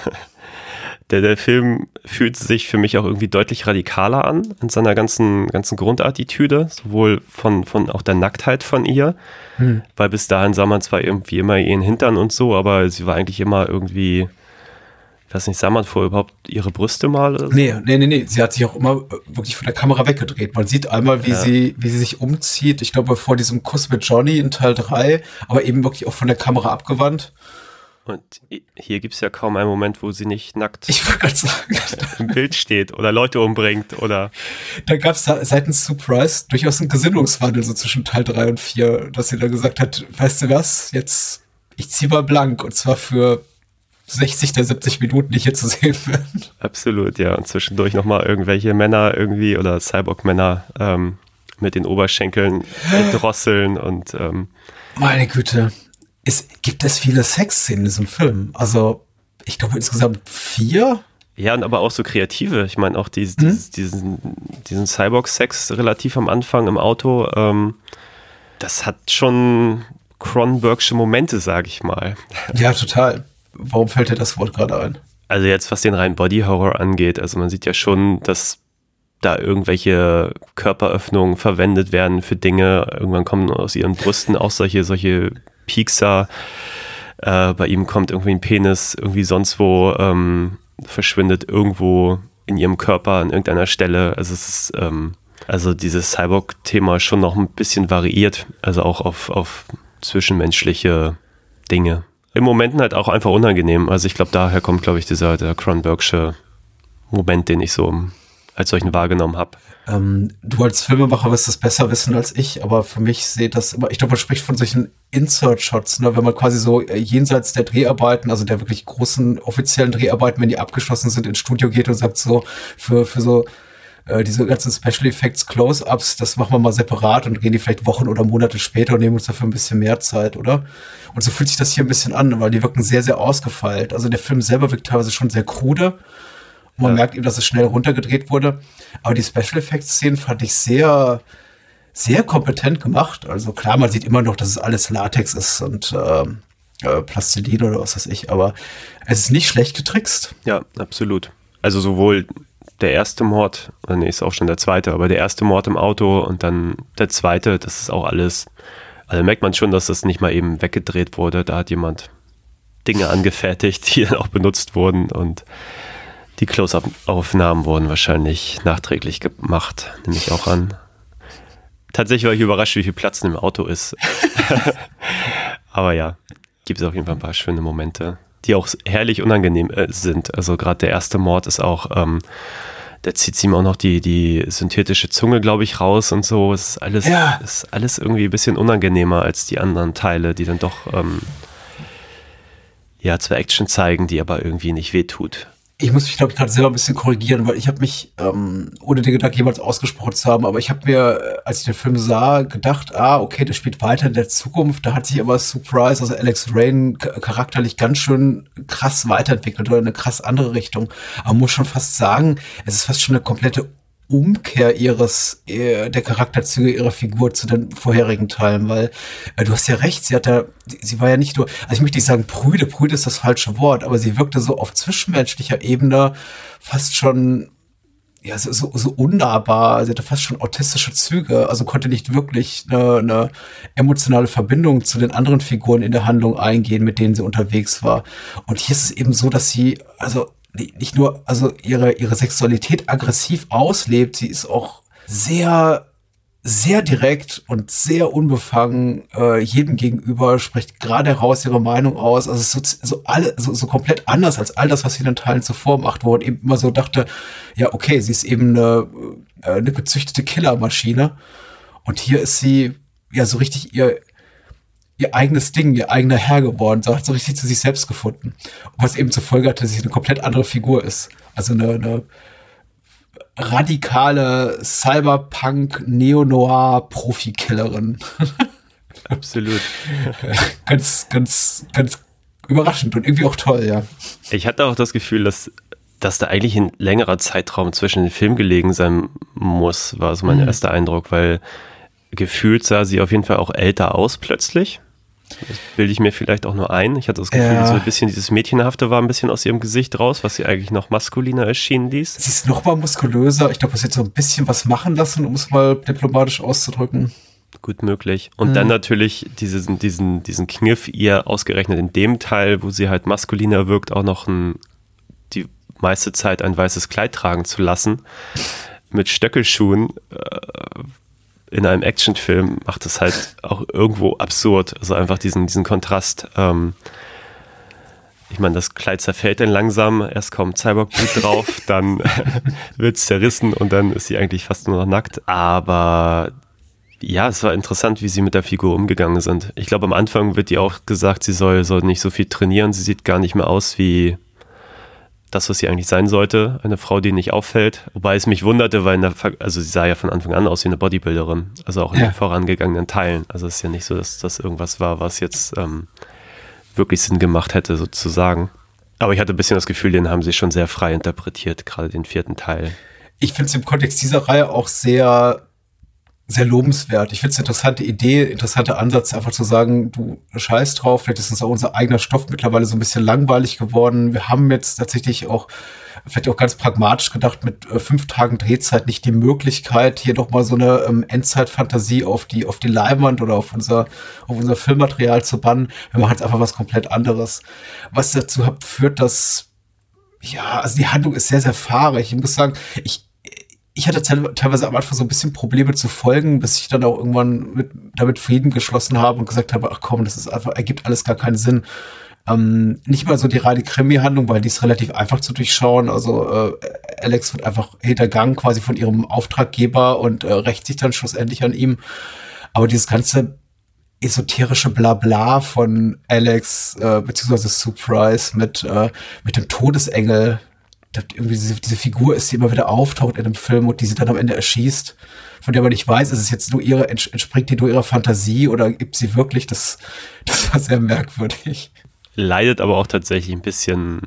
Der, der Film fühlt sich für mich auch irgendwie deutlich radikaler an in seiner ganzen, ganzen Grundattitüde, sowohl von, von auch der Nacktheit von ihr, hm. weil bis dahin sah man zwar irgendwie immer ihren Hintern und so, aber sie war eigentlich immer irgendwie, ich weiß nicht, sah man vor überhaupt ihre Brüste mal? Oder so? Nee, nee, nee, nee. Sie hat sich auch immer wirklich von der Kamera weggedreht. Man sieht einmal, wie ja. sie, wie sie sich umzieht. Ich glaube, vor diesem Kuss mit Johnny in Teil 3, aber eben wirklich auch von der Kamera abgewandt. Und hier gibt es ja kaum einen Moment, wo sie nicht nackt im Bild steht oder Leute umbringt oder. Da gab es seitens Surprise durchaus einen Gesinnungswandel so zwischen Teil 3 und 4, dass sie da gesagt hat, weißt du was, jetzt, ich ziehe mal blank und zwar für 60 der 70 Minuten, die hier zu sehen werden. Absolut, ja. Und zwischendurch nochmal irgendwelche Männer irgendwie oder Cyborg-Männer ähm, mit den Oberschenkeln drosseln und ähm, meine Güte es gibt es viele Sexszenen in diesem Film. Also, ich glaube insgesamt vier. Ja, und aber auch so kreative. Ich meine, auch dieses, hm? diesen, diesen Cyborg-Sex relativ am Anfang im Auto, ähm, das hat schon Cronenbergsche Momente, sag ich mal. Ja, total. Warum fällt dir das Wort gerade ein? Also jetzt, was den reinen Body-Horror angeht, also man sieht ja schon, dass da irgendwelche Körperöffnungen verwendet werden für Dinge. Irgendwann kommen aus ihren Brüsten auch solche, solche Piekser. Äh, bei ihm kommt irgendwie ein Penis irgendwie sonst wo, ähm, verschwindet irgendwo in ihrem Körper an irgendeiner Stelle. Also es ist, ähm, also dieses Cyborg-Thema schon noch ein bisschen variiert, also auch auf, auf zwischenmenschliche Dinge. Im Momenten halt auch einfach unangenehm. Also ich glaube, daher kommt, glaube ich, dieser der Cronenbergsche Moment, den ich so als solchen wahrgenommen habe. Ähm, du als Filmemacher wirst das besser wissen als ich, aber für mich seht das immer, ich glaube, man spricht von solchen Insert-Shots, ne, wenn man quasi so äh, jenseits der Dreharbeiten, also der wirklich großen offiziellen Dreharbeiten, wenn die abgeschlossen sind, ins Studio geht und sagt so, für, für so äh, diese ganzen Special Effects Close-Ups, das machen wir mal separat und gehen die vielleicht Wochen oder Monate später und nehmen uns dafür ein bisschen mehr Zeit, oder? Und so fühlt sich das hier ein bisschen an, weil die wirken sehr, sehr ausgefeilt. Also der Film selber wirkt teilweise schon sehr krude man ja. merkt eben, dass es schnell runtergedreht wurde. Aber die Special Effects Szenen fand ich sehr, sehr kompetent gemacht. Also klar, man sieht immer noch, dass es alles Latex ist und äh, äh, Plastilin oder was weiß ich, aber es ist nicht schlecht getrickst. Ja, absolut. Also sowohl der erste Mord, nee, ist auch schon der zweite, aber der erste Mord im Auto und dann der zweite, das ist auch alles, also merkt man schon, dass das nicht mal eben weggedreht wurde. Da hat jemand Dinge angefertigt, die dann auch benutzt wurden und die Close-Up-Aufnahmen wurden wahrscheinlich nachträglich gemacht, nehme ich auch an. Tatsächlich war ich überrascht, wie viel Platz im Auto ist. Aber ja, gibt es auf jeden Fall ein paar schöne Momente, die auch herrlich unangenehm äh, sind. Also gerade der erste Mord ist auch, ähm, der zieht ihm auch noch die, die synthetische Zunge, glaube ich, raus und so. Es ist alles, ja. ist alles irgendwie ein bisschen unangenehmer als die anderen Teile, die dann doch ähm, ja zwar Action zeigen, die aber irgendwie nicht wehtut ich muss mich, glaube ich, gerade selber ein bisschen korrigieren, weil ich habe mich, ähm, ohne den Gedanken jemals ausgesprochen zu haben, aber ich habe mir, äh, als ich den Film sah, gedacht, ah, okay, der spielt weiter in der Zukunft. Da hat sich aber Surprise, also Alex Rain, charakterlich ganz schön krass weiterentwickelt oder in eine krass andere Richtung. Man muss schon fast sagen, es ist fast schon eine komplette Umkehr ihres, äh, der Charakterzüge ihrer Figur zu den vorherigen Teilen, weil äh, du hast ja recht, sie hat da, sie war ja nicht nur, also ich möchte nicht sagen prüde, prüde ist das falsche Wort, aber sie wirkte so auf zwischenmenschlicher Ebene fast schon ja, so, so, so unnahbar, sie hatte fast schon autistische Züge, also konnte nicht wirklich eine, eine emotionale Verbindung zu den anderen Figuren in der Handlung eingehen, mit denen sie unterwegs war. Und hier ist es eben so, dass sie, also nicht nur also ihre, ihre Sexualität aggressiv auslebt, sie ist auch sehr sehr direkt und sehr unbefangen äh, jedem gegenüber, spricht gerade heraus ihre Meinung aus. Also so, so alle, so, so komplett anders als all das, was sie in den Teilen zuvor macht, wo man eben immer so dachte, ja, okay, sie ist eben eine, äh, eine gezüchtete Killermaschine. Und hier ist sie ja so richtig ihr, ihr eigenes Ding, ihr eigener Herr geworden, so hat so richtig zu sich selbst gefunden. Und was eben zur Folge hat, dass sie eine komplett andere Figur ist. Also eine, eine radikale Cyberpunk Neo-Noir Profikillerin. Absolut. ganz, ganz, ganz überraschend und irgendwie auch toll, ja. Ich hatte auch das Gefühl, dass, dass da eigentlich ein längerer Zeitraum zwischen den Filmen gelegen sein muss, war so mein mhm. erster Eindruck, weil gefühlt sah sie auf jeden Fall auch älter aus plötzlich. Das bilde ich mir vielleicht auch nur ein. Ich hatte das Gefühl, ja. so ein bisschen dieses Mädchenhafte war ein bisschen aus ihrem Gesicht raus, was sie eigentlich noch maskuliner erschienen ließ. Sie ist noch mal muskulöser. Ich glaube, es wird so ein bisschen was machen lassen, um es mal diplomatisch auszudrücken. Gut möglich. Und mhm. dann natürlich diesen, diesen, diesen Kniff, ihr ausgerechnet in dem Teil, wo sie halt maskuliner wirkt, auch noch ein, die meiste Zeit ein weißes Kleid tragen zu lassen. Mit Stöckelschuhen, äh, in einem Actionfilm macht es halt auch irgendwo absurd. Also einfach diesen, diesen Kontrast. Ähm, ich meine, das Kleid zerfällt dann langsam, erst kommt Cyborg-Blut drauf, dann wird es zerrissen und dann ist sie eigentlich fast nur noch nackt. Aber ja, es war interessant, wie sie mit der Figur umgegangen sind. Ich glaube, am Anfang wird ihr auch gesagt, sie soll, soll nicht so viel trainieren. Sie sieht gar nicht mehr aus wie das, was sie eigentlich sein sollte, eine Frau, die nicht auffällt. Wobei es mich wunderte, weil der, also sie sah ja von Anfang an aus wie eine Bodybuilderin, also auch in ja. den vorangegangenen Teilen. Also es ist ja nicht so, dass das irgendwas war, was jetzt ähm, wirklich Sinn gemacht hätte, sozusagen. Aber ich hatte ein bisschen das Gefühl, den haben sie schon sehr frei interpretiert, gerade den vierten Teil. Ich finde es im Kontext dieser Reihe auch sehr sehr lobenswert. Ich finde es eine interessante Idee, interessanter Ansatz, einfach zu sagen, du scheiß drauf, vielleicht ist uns auch unser eigener Stoff mittlerweile so ein bisschen langweilig geworden. Wir haben jetzt tatsächlich auch, vielleicht auch ganz pragmatisch gedacht, mit äh, fünf Tagen Drehzeit nicht die Möglichkeit, hier doch mal so eine ähm, Endzeitfantasie auf die, auf die Leinwand oder auf unser, auf unser Filmmaterial zu bannen. Wir machen jetzt einfach was komplett anderes. Was dazu führt, dass ja, also die Handlung ist sehr, sehr fahrig. Ich muss sagen, ich, ich hatte teilweise am Anfang so ein bisschen Probleme zu folgen, bis ich dann auch irgendwann mit, damit Frieden geschlossen habe und gesagt habe, ach komm, das ist einfach, ergibt alles gar keinen Sinn. Ähm, nicht mal so die reine Krimi-Handlung, weil die ist relativ einfach zu durchschauen. Also äh, Alex wird einfach hintergangen quasi von ihrem Auftraggeber und äh, rächt sich dann schlussendlich an ihm. Aber dieses ganze esoterische Blabla von Alex äh, beziehungsweise Surprise mit äh, mit dem Todesengel, irgendwie diese, diese Figur ist, die immer wieder auftaucht in einem Film und die sie dann am Ende erschießt, von der man nicht weiß, ist es jetzt nur ihre, entspringt die nur ihrer Fantasie oder gibt sie wirklich, das, das war sehr merkwürdig. Leidet aber auch tatsächlich ein bisschen,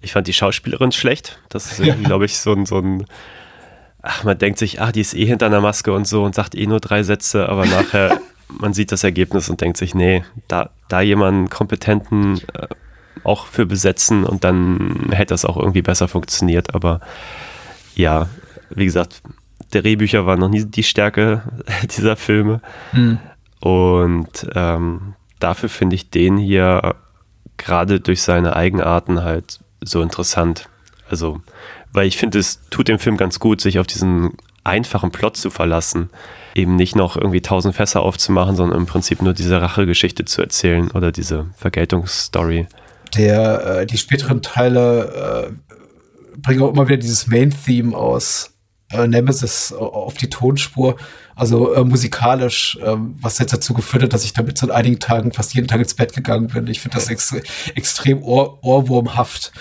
ich fand die Schauspielerin schlecht, das ist irgendwie, ja. glaube ich, so ein, so ein, ach, man denkt sich, ach, die ist eh hinter einer Maske und so und sagt eh nur drei Sätze, aber nachher, man sieht das Ergebnis und denkt sich, nee, da, da jemanden kompetenten, äh, auch für besetzen und dann hätte das auch irgendwie besser funktioniert. Aber ja, wie gesagt, Drehbücher waren noch nie die Stärke dieser Filme. Mhm. Und ähm, dafür finde ich den hier gerade durch seine Eigenarten halt so interessant. Also, weil ich finde, es tut dem Film ganz gut, sich auf diesen einfachen Plot zu verlassen. Eben nicht noch irgendwie tausend Fässer aufzumachen, sondern im Prinzip nur diese Rachegeschichte zu erzählen oder diese Vergeltungsstory der, äh, die späteren Teile äh, bringen auch immer wieder dieses Main-Theme aus äh, Nemesis auf die Tonspur, also äh, musikalisch, äh, was jetzt dazu geführt hat, dass ich damit so einigen Tagen fast jeden Tag ins Bett gegangen bin. Ich finde das ex extrem ohr ohrwurmhaft.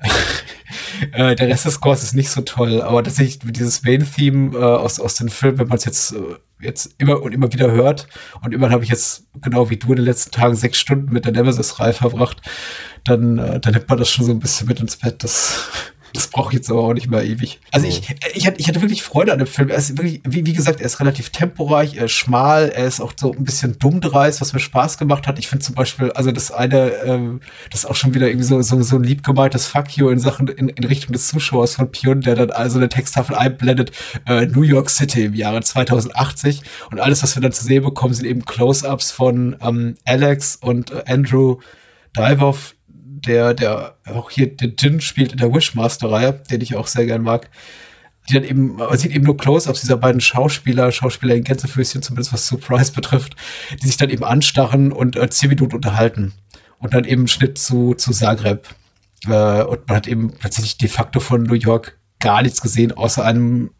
äh, der Rest des Scores ist nicht so toll, aber tatsächlich dieses Main-Theme äh, aus, aus den Filmen, wenn man es jetzt, äh, jetzt immer und immer wieder hört, und immerhin habe ich jetzt, genau wie du in den letzten Tagen, sechs Stunden mit der Nemesis-Reihe verbracht, dann, äh, dann nimmt man das schon so ein bisschen mit ins Bett. Das das brauche ich jetzt aber auch nicht mehr ewig. Also ich, ich, hatte, ich hatte wirklich Freude an dem Film. Er ist wirklich, wie, wie gesagt, er ist relativ temporeich, er ist schmal, er ist auch so ein bisschen dummdreist, was mir Spaß gemacht hat. Ich finde zum Beispiel, also das eine, ähm, das ist auch schon wieder irgendwie so, so, so ein lieb gemeintes Fuck you in Sachen, in, in Richtung des Zuschauers von Pion, der dann also eine Texttafel einblendet, äh, New York City im Jahre 2080 und alles, was wir dann zu sehen bekommen, sind eben Close-Ups von ähm, Alex und äh, Andrew Divoff, der, der auch hier den Jin spielt in der Wishmaster-Reihe, den ich auch sehr gern mag. Die dann eben, man sieht eben nur Close-ups dieser beiden Schauspieler, Schauspieler in Gänsefüßchen, zumindest was Surprise betrifft, die sich dann eben anstarren und äh, zehn Minuten unterhalten. Und dann eben Schnitt zu, zu Zagreb. Äh, und man hat eben tatsächlich de facto von New York gar nichts gesehen, außer einem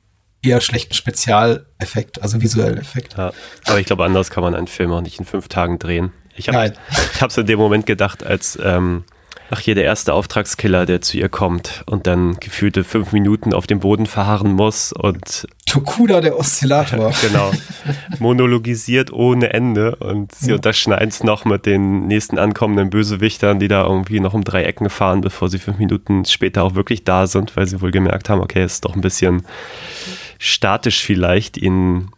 eher schlechten Spezialeffekt, also visuellen Effekt. Ja, aber ich glaube, anders kann man einen Film auch nicht in fünf Tagen drehen. Ich habe es in dem Moment gedacht, als ähm, Ach, hier der erste Auftragskiller, der zu ihr kommt und dann gefühlte fünf Minuten auf dem Boden verharren muss und. Tokuda, der Oszillator. genau. Monologisiert ohne Ende und sie ja. unterschneiden es noch mit den nächsten ankommenden Bösewichtern, die da irgendwie noch um drei Ecken fahren, bevor sie fünf Minuten später auch wirklich da sind, weil sie wohl gemerkt haben, okay, es ist doch ein bisschen statisch vielleicht, ihn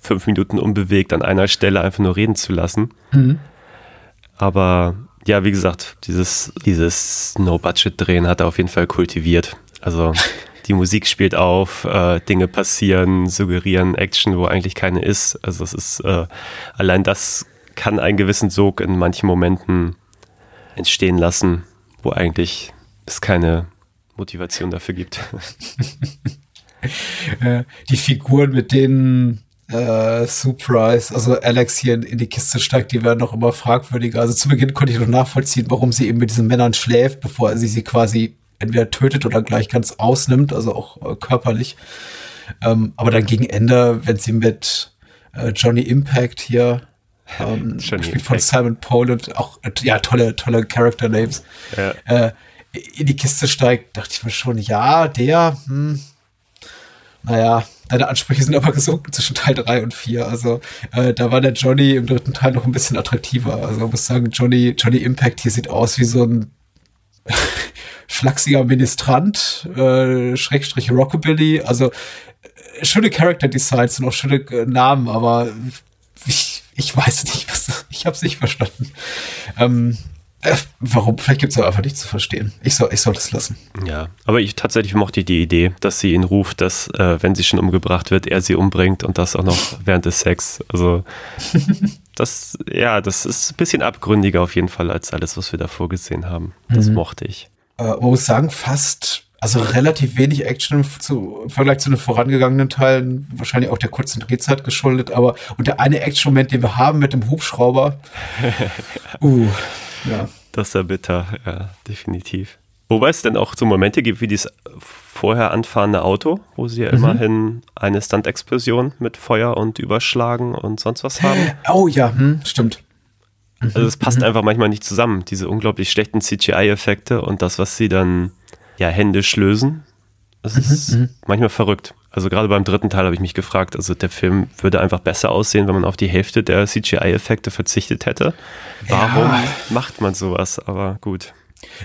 fünf Minuten unbewegt an einer Stelle einfach nur reden zu lassen. Mhm. Aber ja, wie gesagt, dieses, dieses No-Budget-Drehen hat er auf jeden Fall kultiviert. Also die Musik spielt auf, äh, Dinge passieren, suggerieren Action, wo eigentlich keine ist. Also es ist, äh, allein das kann einen gewissen Sog in manchen Momenten entstehen lassen, wo eigentlich es keine Motivation dafür gibt. Äh, die Figuren, mit denen äh, Surprise, also Alex hier in, in, die Kiste steigt, die werden noch immer fragwürdiger. Also zu Beginn konnte ich noch nachvollziehen, warum sie eben mit diesen Männern schläft, bevor sie sie quasi entweder tötet oder gleich ganz ausnimmt, also auch äh, körperlich. Ähm, aber dann gegen Ende, wenn sie mit äh, Johnny Impact hier ähm, gespielt von Simon Poland, auch äh, ja tolle tolle Character Names, ja. Äh, in die Kiste steigt, dachte ich mir schon, ja, der, hm, naja, deine Ansprüche sind aber gesunken zwischen Teil 3 und 4. Also äh, da war der Johnny im dritten Teil noch ein bisschen attraktiver. Also man muss sagen, Johnny, Johnny Impact hier sieht aus wie so ein schlachsiger Ministrant, äh, Schrägstrich Rockabilly. Also äh, schöne Character Designs und auch schöne äh, Namen, aber ich, ich weiß nicht, was, ich habe es nicht verstanden. Ähm, äh, warum? Vielleicht gibt es einfach nicht zu verstehen. Ich soll, ich soll das lassen. Ja, aber ich tatsächlich mochte die Idee, dass sie ihn ruft, dass, äh, wenn sie schon umgebracht wird, er sie umbringt und das auch noch während des Sex. Also, das, ja, das ist ein bisschen abgründiger auf jeden Fall als alles, was wir davor gesehen haben. Das mhm. mochte ich. Äh, man muss sagen, fast, also relativ wenig Action zu, im Vergleich zu den vorangegangenen Teilen. Wahrscheinlich auch der kurzen Drehzeit geschuldet, aber und der eine Action-Moment, den wir haben mit dem Hubschrauber. uh. Ja. Das ist ja bitter, ja, definitiv. Wobei es denn auch so Momente gibt wie dieses vorher anfahrende Auto, wo sie ja mhm. immerhin eine Stunt-Explosion mit Feuer und Überschlagen und sonst was haben. Oh ja, hm, stimmt. Also es passt mhm. einfach manchmal nicht zusammen, diese unglaublich schlechten CGI-Effekte und das, was sie dann ja händisch lösen. Das mhm, ist mhm. manchmal verrückt. Also gerade beim dritten Teil habe ich mich gefragt, also der Film würde einfach besser aussehen, wenn man auf die Hälfte der CGI-Effekte verzichtet hätte. Warum ja. macht man sowas? Aber gut.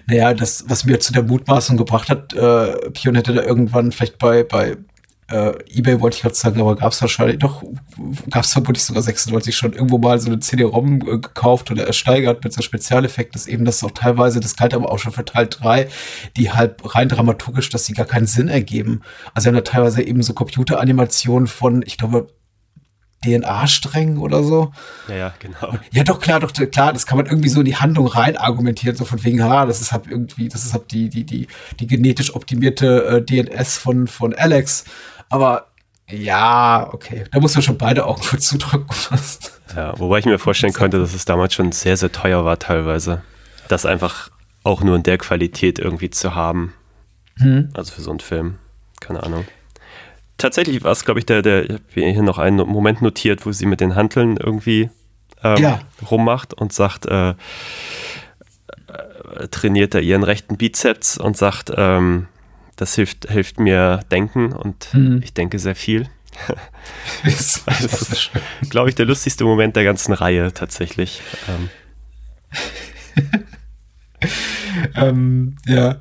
Naja, das, was mir zu der Mutmaßung gebracht hat, äh, Pion hätte da irgendwann vielleicht bei, bei äh, eBay wollte ich gerade sagen, aber gab es wahrscheinlich doch, gab es vermutlich sogar 96 schon irgendwo mal so eine CD-ROM äh, gekauft oder ersteigert mit so Spezialeffekten, dass eben das auch teilweise, das galt aber auch schon für Teil 3, die halt rein dramaturgisch, dass sie gar keinen Sinn ergeben. Also haben da teilweise eben so Computeranimationen von, ich glaube, DNA-Strängen oder so. Ja, ja, genau. Ja, doch, klar, doch, klar, das kann man irgendwie so in die Handlung rein argumentieren, so von wegen, ha, das ist halt irgendwie, das ist halt die, die, die, die genetisch optimierte äh, DNS von, von Alex. Aber ja, okay, da muss man schon beide Augen für zudrücken. ja, wobei ich mir vorstellen könnte, dass es damals schon sehr, sehr teuer war teilweise. Das einfach auch nur in der Qualität irgendwie zu haben. Hm. Also für so einen Film. Keine Ahnung. Tatsächlich war es, glaube ich, der, der, ich habe hier noch einen Moment notiert, wo sie mit den Hanteln irgendwie ähm, ja. rummacht und sagt, äh, äh, trainiert er ihren rechten Bizeps und sagt, ähm, das hilft, hilft mir denken und mhm. ich denke sehr viel. das ist, glaube ich, der lustigste Moment der ganzen Reihe tatsächlich. Ähm. ähm, ja.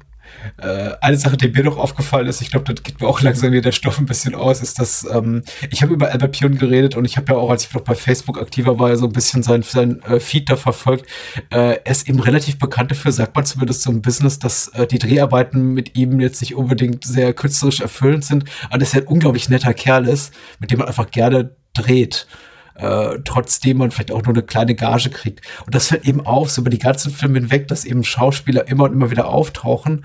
Äh, eine Sache, die mir noch aufgefallen ist, ich glaube, das geht mir auch langsam wieder der Stoff ein bisschen aus, ist, dass ähm, ich habe über Albert Pion geredet und ich habe ja auch, als ich noch bei Facebook aktiver war, so ein bisschen sein, sein äh, Feed da verfolgt. Äh, er ist eben relativ bekannt dafür, sagt man zumindest so im Business, dass äh, die Dreharbeiten mit ihm jetzt nicht unbedingt sehr künstlerisch erfüllend sind, aber dass er ein unglaublich netter Kerl ist, mit dem man einfach gerne dreht äh, trotzdem man vielleicht auch nur eine kleine Gage kriegt. Und das fällt eben auf, so über die ganzen Filme hinweg, dass eben Schauspieler immer und immer wieder auftauchen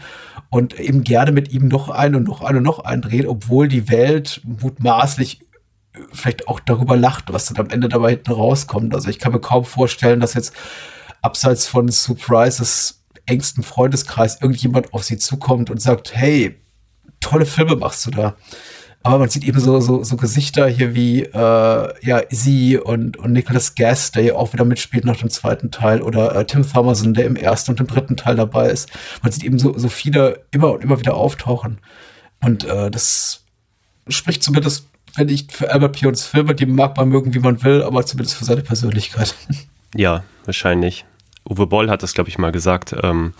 und eben gerne mit ihm noch einen und noch einen und noch einen dreht, obwohl die Welt mutmaßlich vielleicht auch darüber lacht, was dann am Ende dabei hinten rauskommt. Also ich kann mir kaum vorstellen, dass jetzt abseits von Surprises engsten Freundeskreis irgendjemand auf sie zukommt und sagt, hey, tolle Filme machst du da. Aber man sieht eben so, so, so Gesichter hier wie äh, ja, sie und, und Nicholas Guest, der ja auch wieder mitspielt nach dem zweiten Teil, oder äh, Tim Thomerson, der im ersten und im dritten Teil dabei ist. Man sieht eben so, so viele immer und immer wieder auftauchen. Und äh, das spricht zumindest, wenn ich für Albert Pions Filme, die mag man mögen, wie man will, aber zumindest für seine Persönlichkeit. Ja, wahrscheinlich. Uwe Boll hat das, glaube ich, mal gesagt, ähm,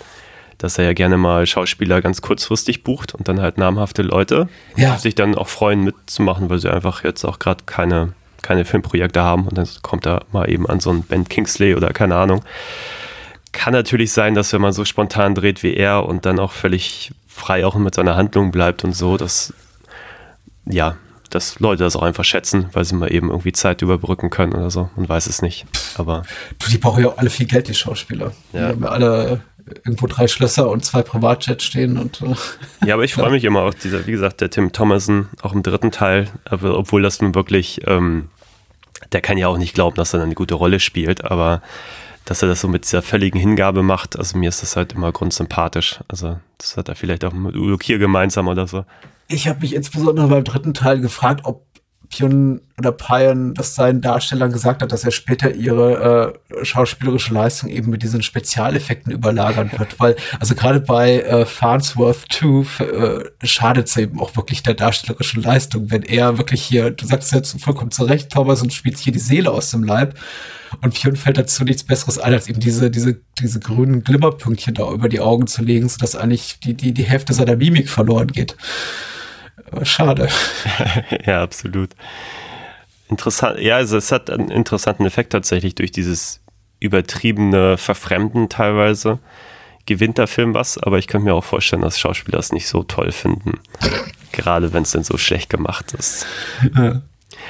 dass er ja gerne mal Schauspieler ganz kurzfristig bucht und dann halt namhafte Leute, Ja. die sich dann auch freuen mitzumachen, weil sie einfach jetzt auch gerade keine, keine Filmprojekte haben und dann kommt er mal eben an so einen Ben Kingsley oder keine Ahnung. Kann natürlich sein, dass wenn man so spontan dreht wie er und dann auch völlig frei auch mit seiner Handlung bleibt und so, dass ja, dass Leute das auch einfach schätzen, weil sie mal eben irgendwie Zeit überbrücken können oder so. Man weiß es nicht. Aber Du, die brauchen ja auch alle viel Geld, die Schauspieler. Ja. Die haben ja alle irgendwo drei Schlösser und zwei Privatjets stehen und äh, Ja, aber ich freue mich immer auf dieser, wie gesagt, der Tim Thomason, auch im dritten Teil, aber obwohl das nun wirklich, ähm, der kann ja auch nicht glauben, dass er eine gute Rolle spielt, aber dass er das so mit dieser völligen Hingabe macht, also mir ist das halt immer grundsympathisch. Also das hat er vielleicht auch mit Udo Kier gemeinsam oder so. Ich habe mich insbesondere beim dritten Teil gefragt, ob Pion oder Payan das seinen Darstellern gesagt hat, dass er später ihre äh, schauspielerische Leistung eben mit diesen Spezialeffekten überlagern wird. Weil, also gerade bei äh, Farnsworth 2 äh, schadet es eben auch wirklich der darstellerischen Leistung, wenn er wirklich hier, du sagst jetzt vollkommen zu Recht, Thomas, und spielt hier die Seele aus dem Leib. Und Pion fällt dazu nichts Besseres ein, als eben diese, diese, diese grünen Glimmerpünktchen da über die Augen zu legen, sodass eigentlich die, die, die Hälfte seiner Mimik verloren geht. Schade. ja, absolut. Interessant, ja, also es hat einen interessanten Effekt tatsächlich durch dieses übertriebene Verfremden teilweise. Gewinnt der Film was, aber ich könnte mir auch vorstellen, dass Schauspieler es nicht so toll finden. Gerade wenn es denn so schlecht gemacht ist.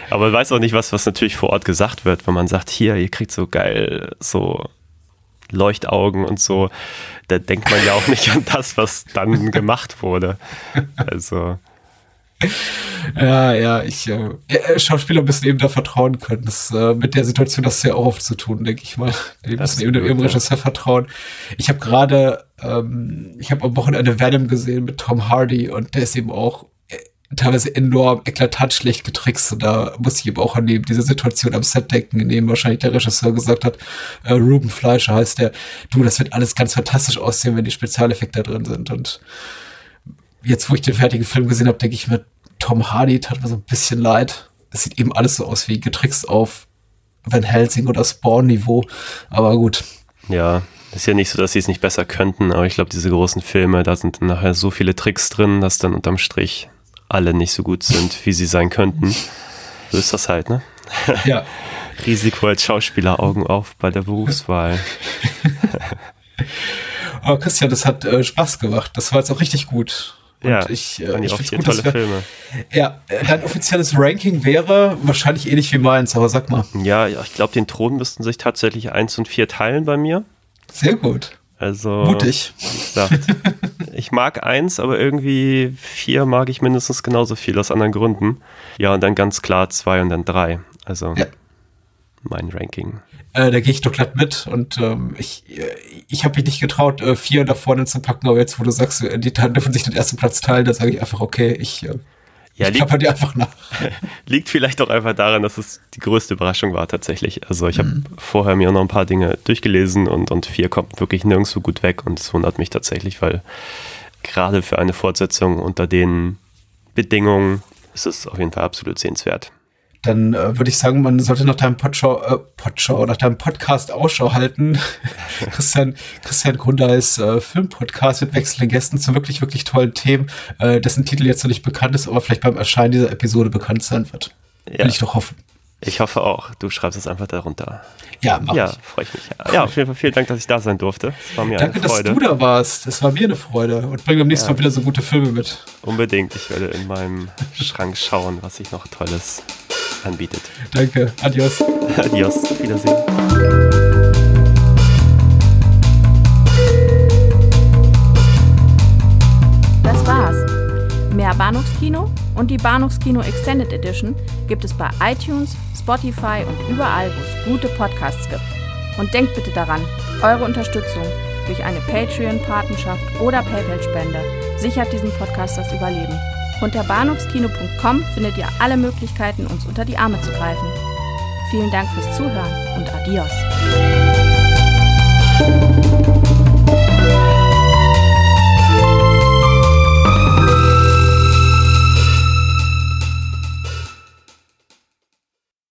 Aber man weiß auch nicht, was, was natürlich vor Ort gesagt wird, wenn man sagt, hier, ihr kriegt so geil, so Leuchtaugen und so. Da denkt man ja auch nicht an das, was dann gemacht wurde. Also. Ja, ja, ich, äh, äh, Schauspieler müssen eben da vertrauen können. Das, äh, mit der Situation das sehr auch oft zu tun, denke ich mal. Die müssen Absolut, eben ihrem ja. Regisseur vertrauen. Ich habe gerade, ähm, ich habe am Wochenende Venom gesehen mit Tom Hardy und der ist eben auch äh, teilweise enorm eklatant schlecht getrickst. Und da muss ich eben auch an die, diese Situation am Set denken, in dem wahrscheinlich der Regisseur gesagt hat, äh, Ruben Fleischer heißt der, du, das wird alles ganz fantastisch aussehen, wenn die Spezialeffekte da drin sind. Und jetzt, wo ich den fertigen Film gesehen habe, denke ich mir, Tom Hardy tat mir so ein bisschen leid. Es sieht eben alles so aus wie getrickst auf Van Helsing oder Spawn-Niveau. Aber gut. Ja, ist ja nicht so, dass sie es nicht besser könnten, aber ich glaube, diese großen Filme, da sind dann nachher so viele Tricks drin, dass dann unterm Strich alle nicht so gut sind, wie sie sein könnten. So ist das halt, ne? Ja. Risiko als Schauspieler, Augen auf bei der Berufswahl. Aber Christian, das hat äh, Spaß gemacht. Das war jetzt auch richtig gut. Und ja, ich, äh, ich gut, tolle wir, Filme. Ja, äh, dein offizielles Ranking wäre wahrscheinlich ähnlich wie meins, aber sag mal. Ja, ich glaube, den Thron müssten sich tatsächlich eins und vier teilen bei mir. Sehr gut. Also, Mutig. gesagt, ich mag eins, aber irgendwie vier mag ich mindestens genauso viel aus anderen Gründen. Ja, und dann ganz klar zwei und dann drei. Also Ja. mein Ranking. Äh, da gehe ich doch glatt mit und ähm, ich, äh, ich habe mich nicht getraut, äh, vier da vorne zu packen, aber jetzt, wo du sagst, äh, die dürfen sich den ersten Platz teilen, da sage ich einfach, okay, ich, äh, Ja, ich liegt, dir einfach nach. liegt vielleicht auch einfach daran, dass es die größte Überraschung war tatsächlich. Also ich habe vorher mir auch noch ein paar Dinge durchgelesen und, und vier kommt wirklich nirgendwo gut weg und es wundert mich tatsächlich, weil gerade für eine Fortsetzung unter den Bedingungen ist es auf jeden Fall absolut sehenswert. Dann äh, würde ich sagen, man sollte nach deinem Podschau, äh, Podschau, nach deinem Podcast Ausschau halten. Christian, Christian Grundeis äh, Filmpodcast mit wechselnden Gästen zu wirklich, wirklich tollen Themen, äh, dessen Titel jetzt noch nicht bekannt ist, aber vielleicht beim Erscheinen dieser Episode bekannt sein wird. Ja. Will ich doch hoffen. Ich hoffe auch. Du schreibst es einfach darunter. Ja, mach ja, ich. freue ich mich. Ja, auf jeden Fall vielen Dank, dass ich da sein durfte. Es war mir Danke, eine dass Freude. du da warst. Das war mir eine Freude. Und bring beim nächsten Ja. Mal wieder so gute Filme mit. Unbedingt. Ich werde in meinem Schrank schauen, was sich noch Tolles anbietet. Danke. Adios. Adios. Auf Wiedersehen. Das war's. Mehr Bahnhofskino und die Bahnhofskino Extended Edition gibt es bei iTunes, Spotify und überall, wo es gute Podcasts gibt. Und denkt bitte daran, eure Unterstützung durch eine Patreon-Patenschaft oder PayPal-Spende sichert diesem Podcast das Überleben. Unter bahnhofskino.com findet ihr alle Möglichkeiten, uns unter die Arme zu greifen. Vielen Dank fürs Zuhören und adios.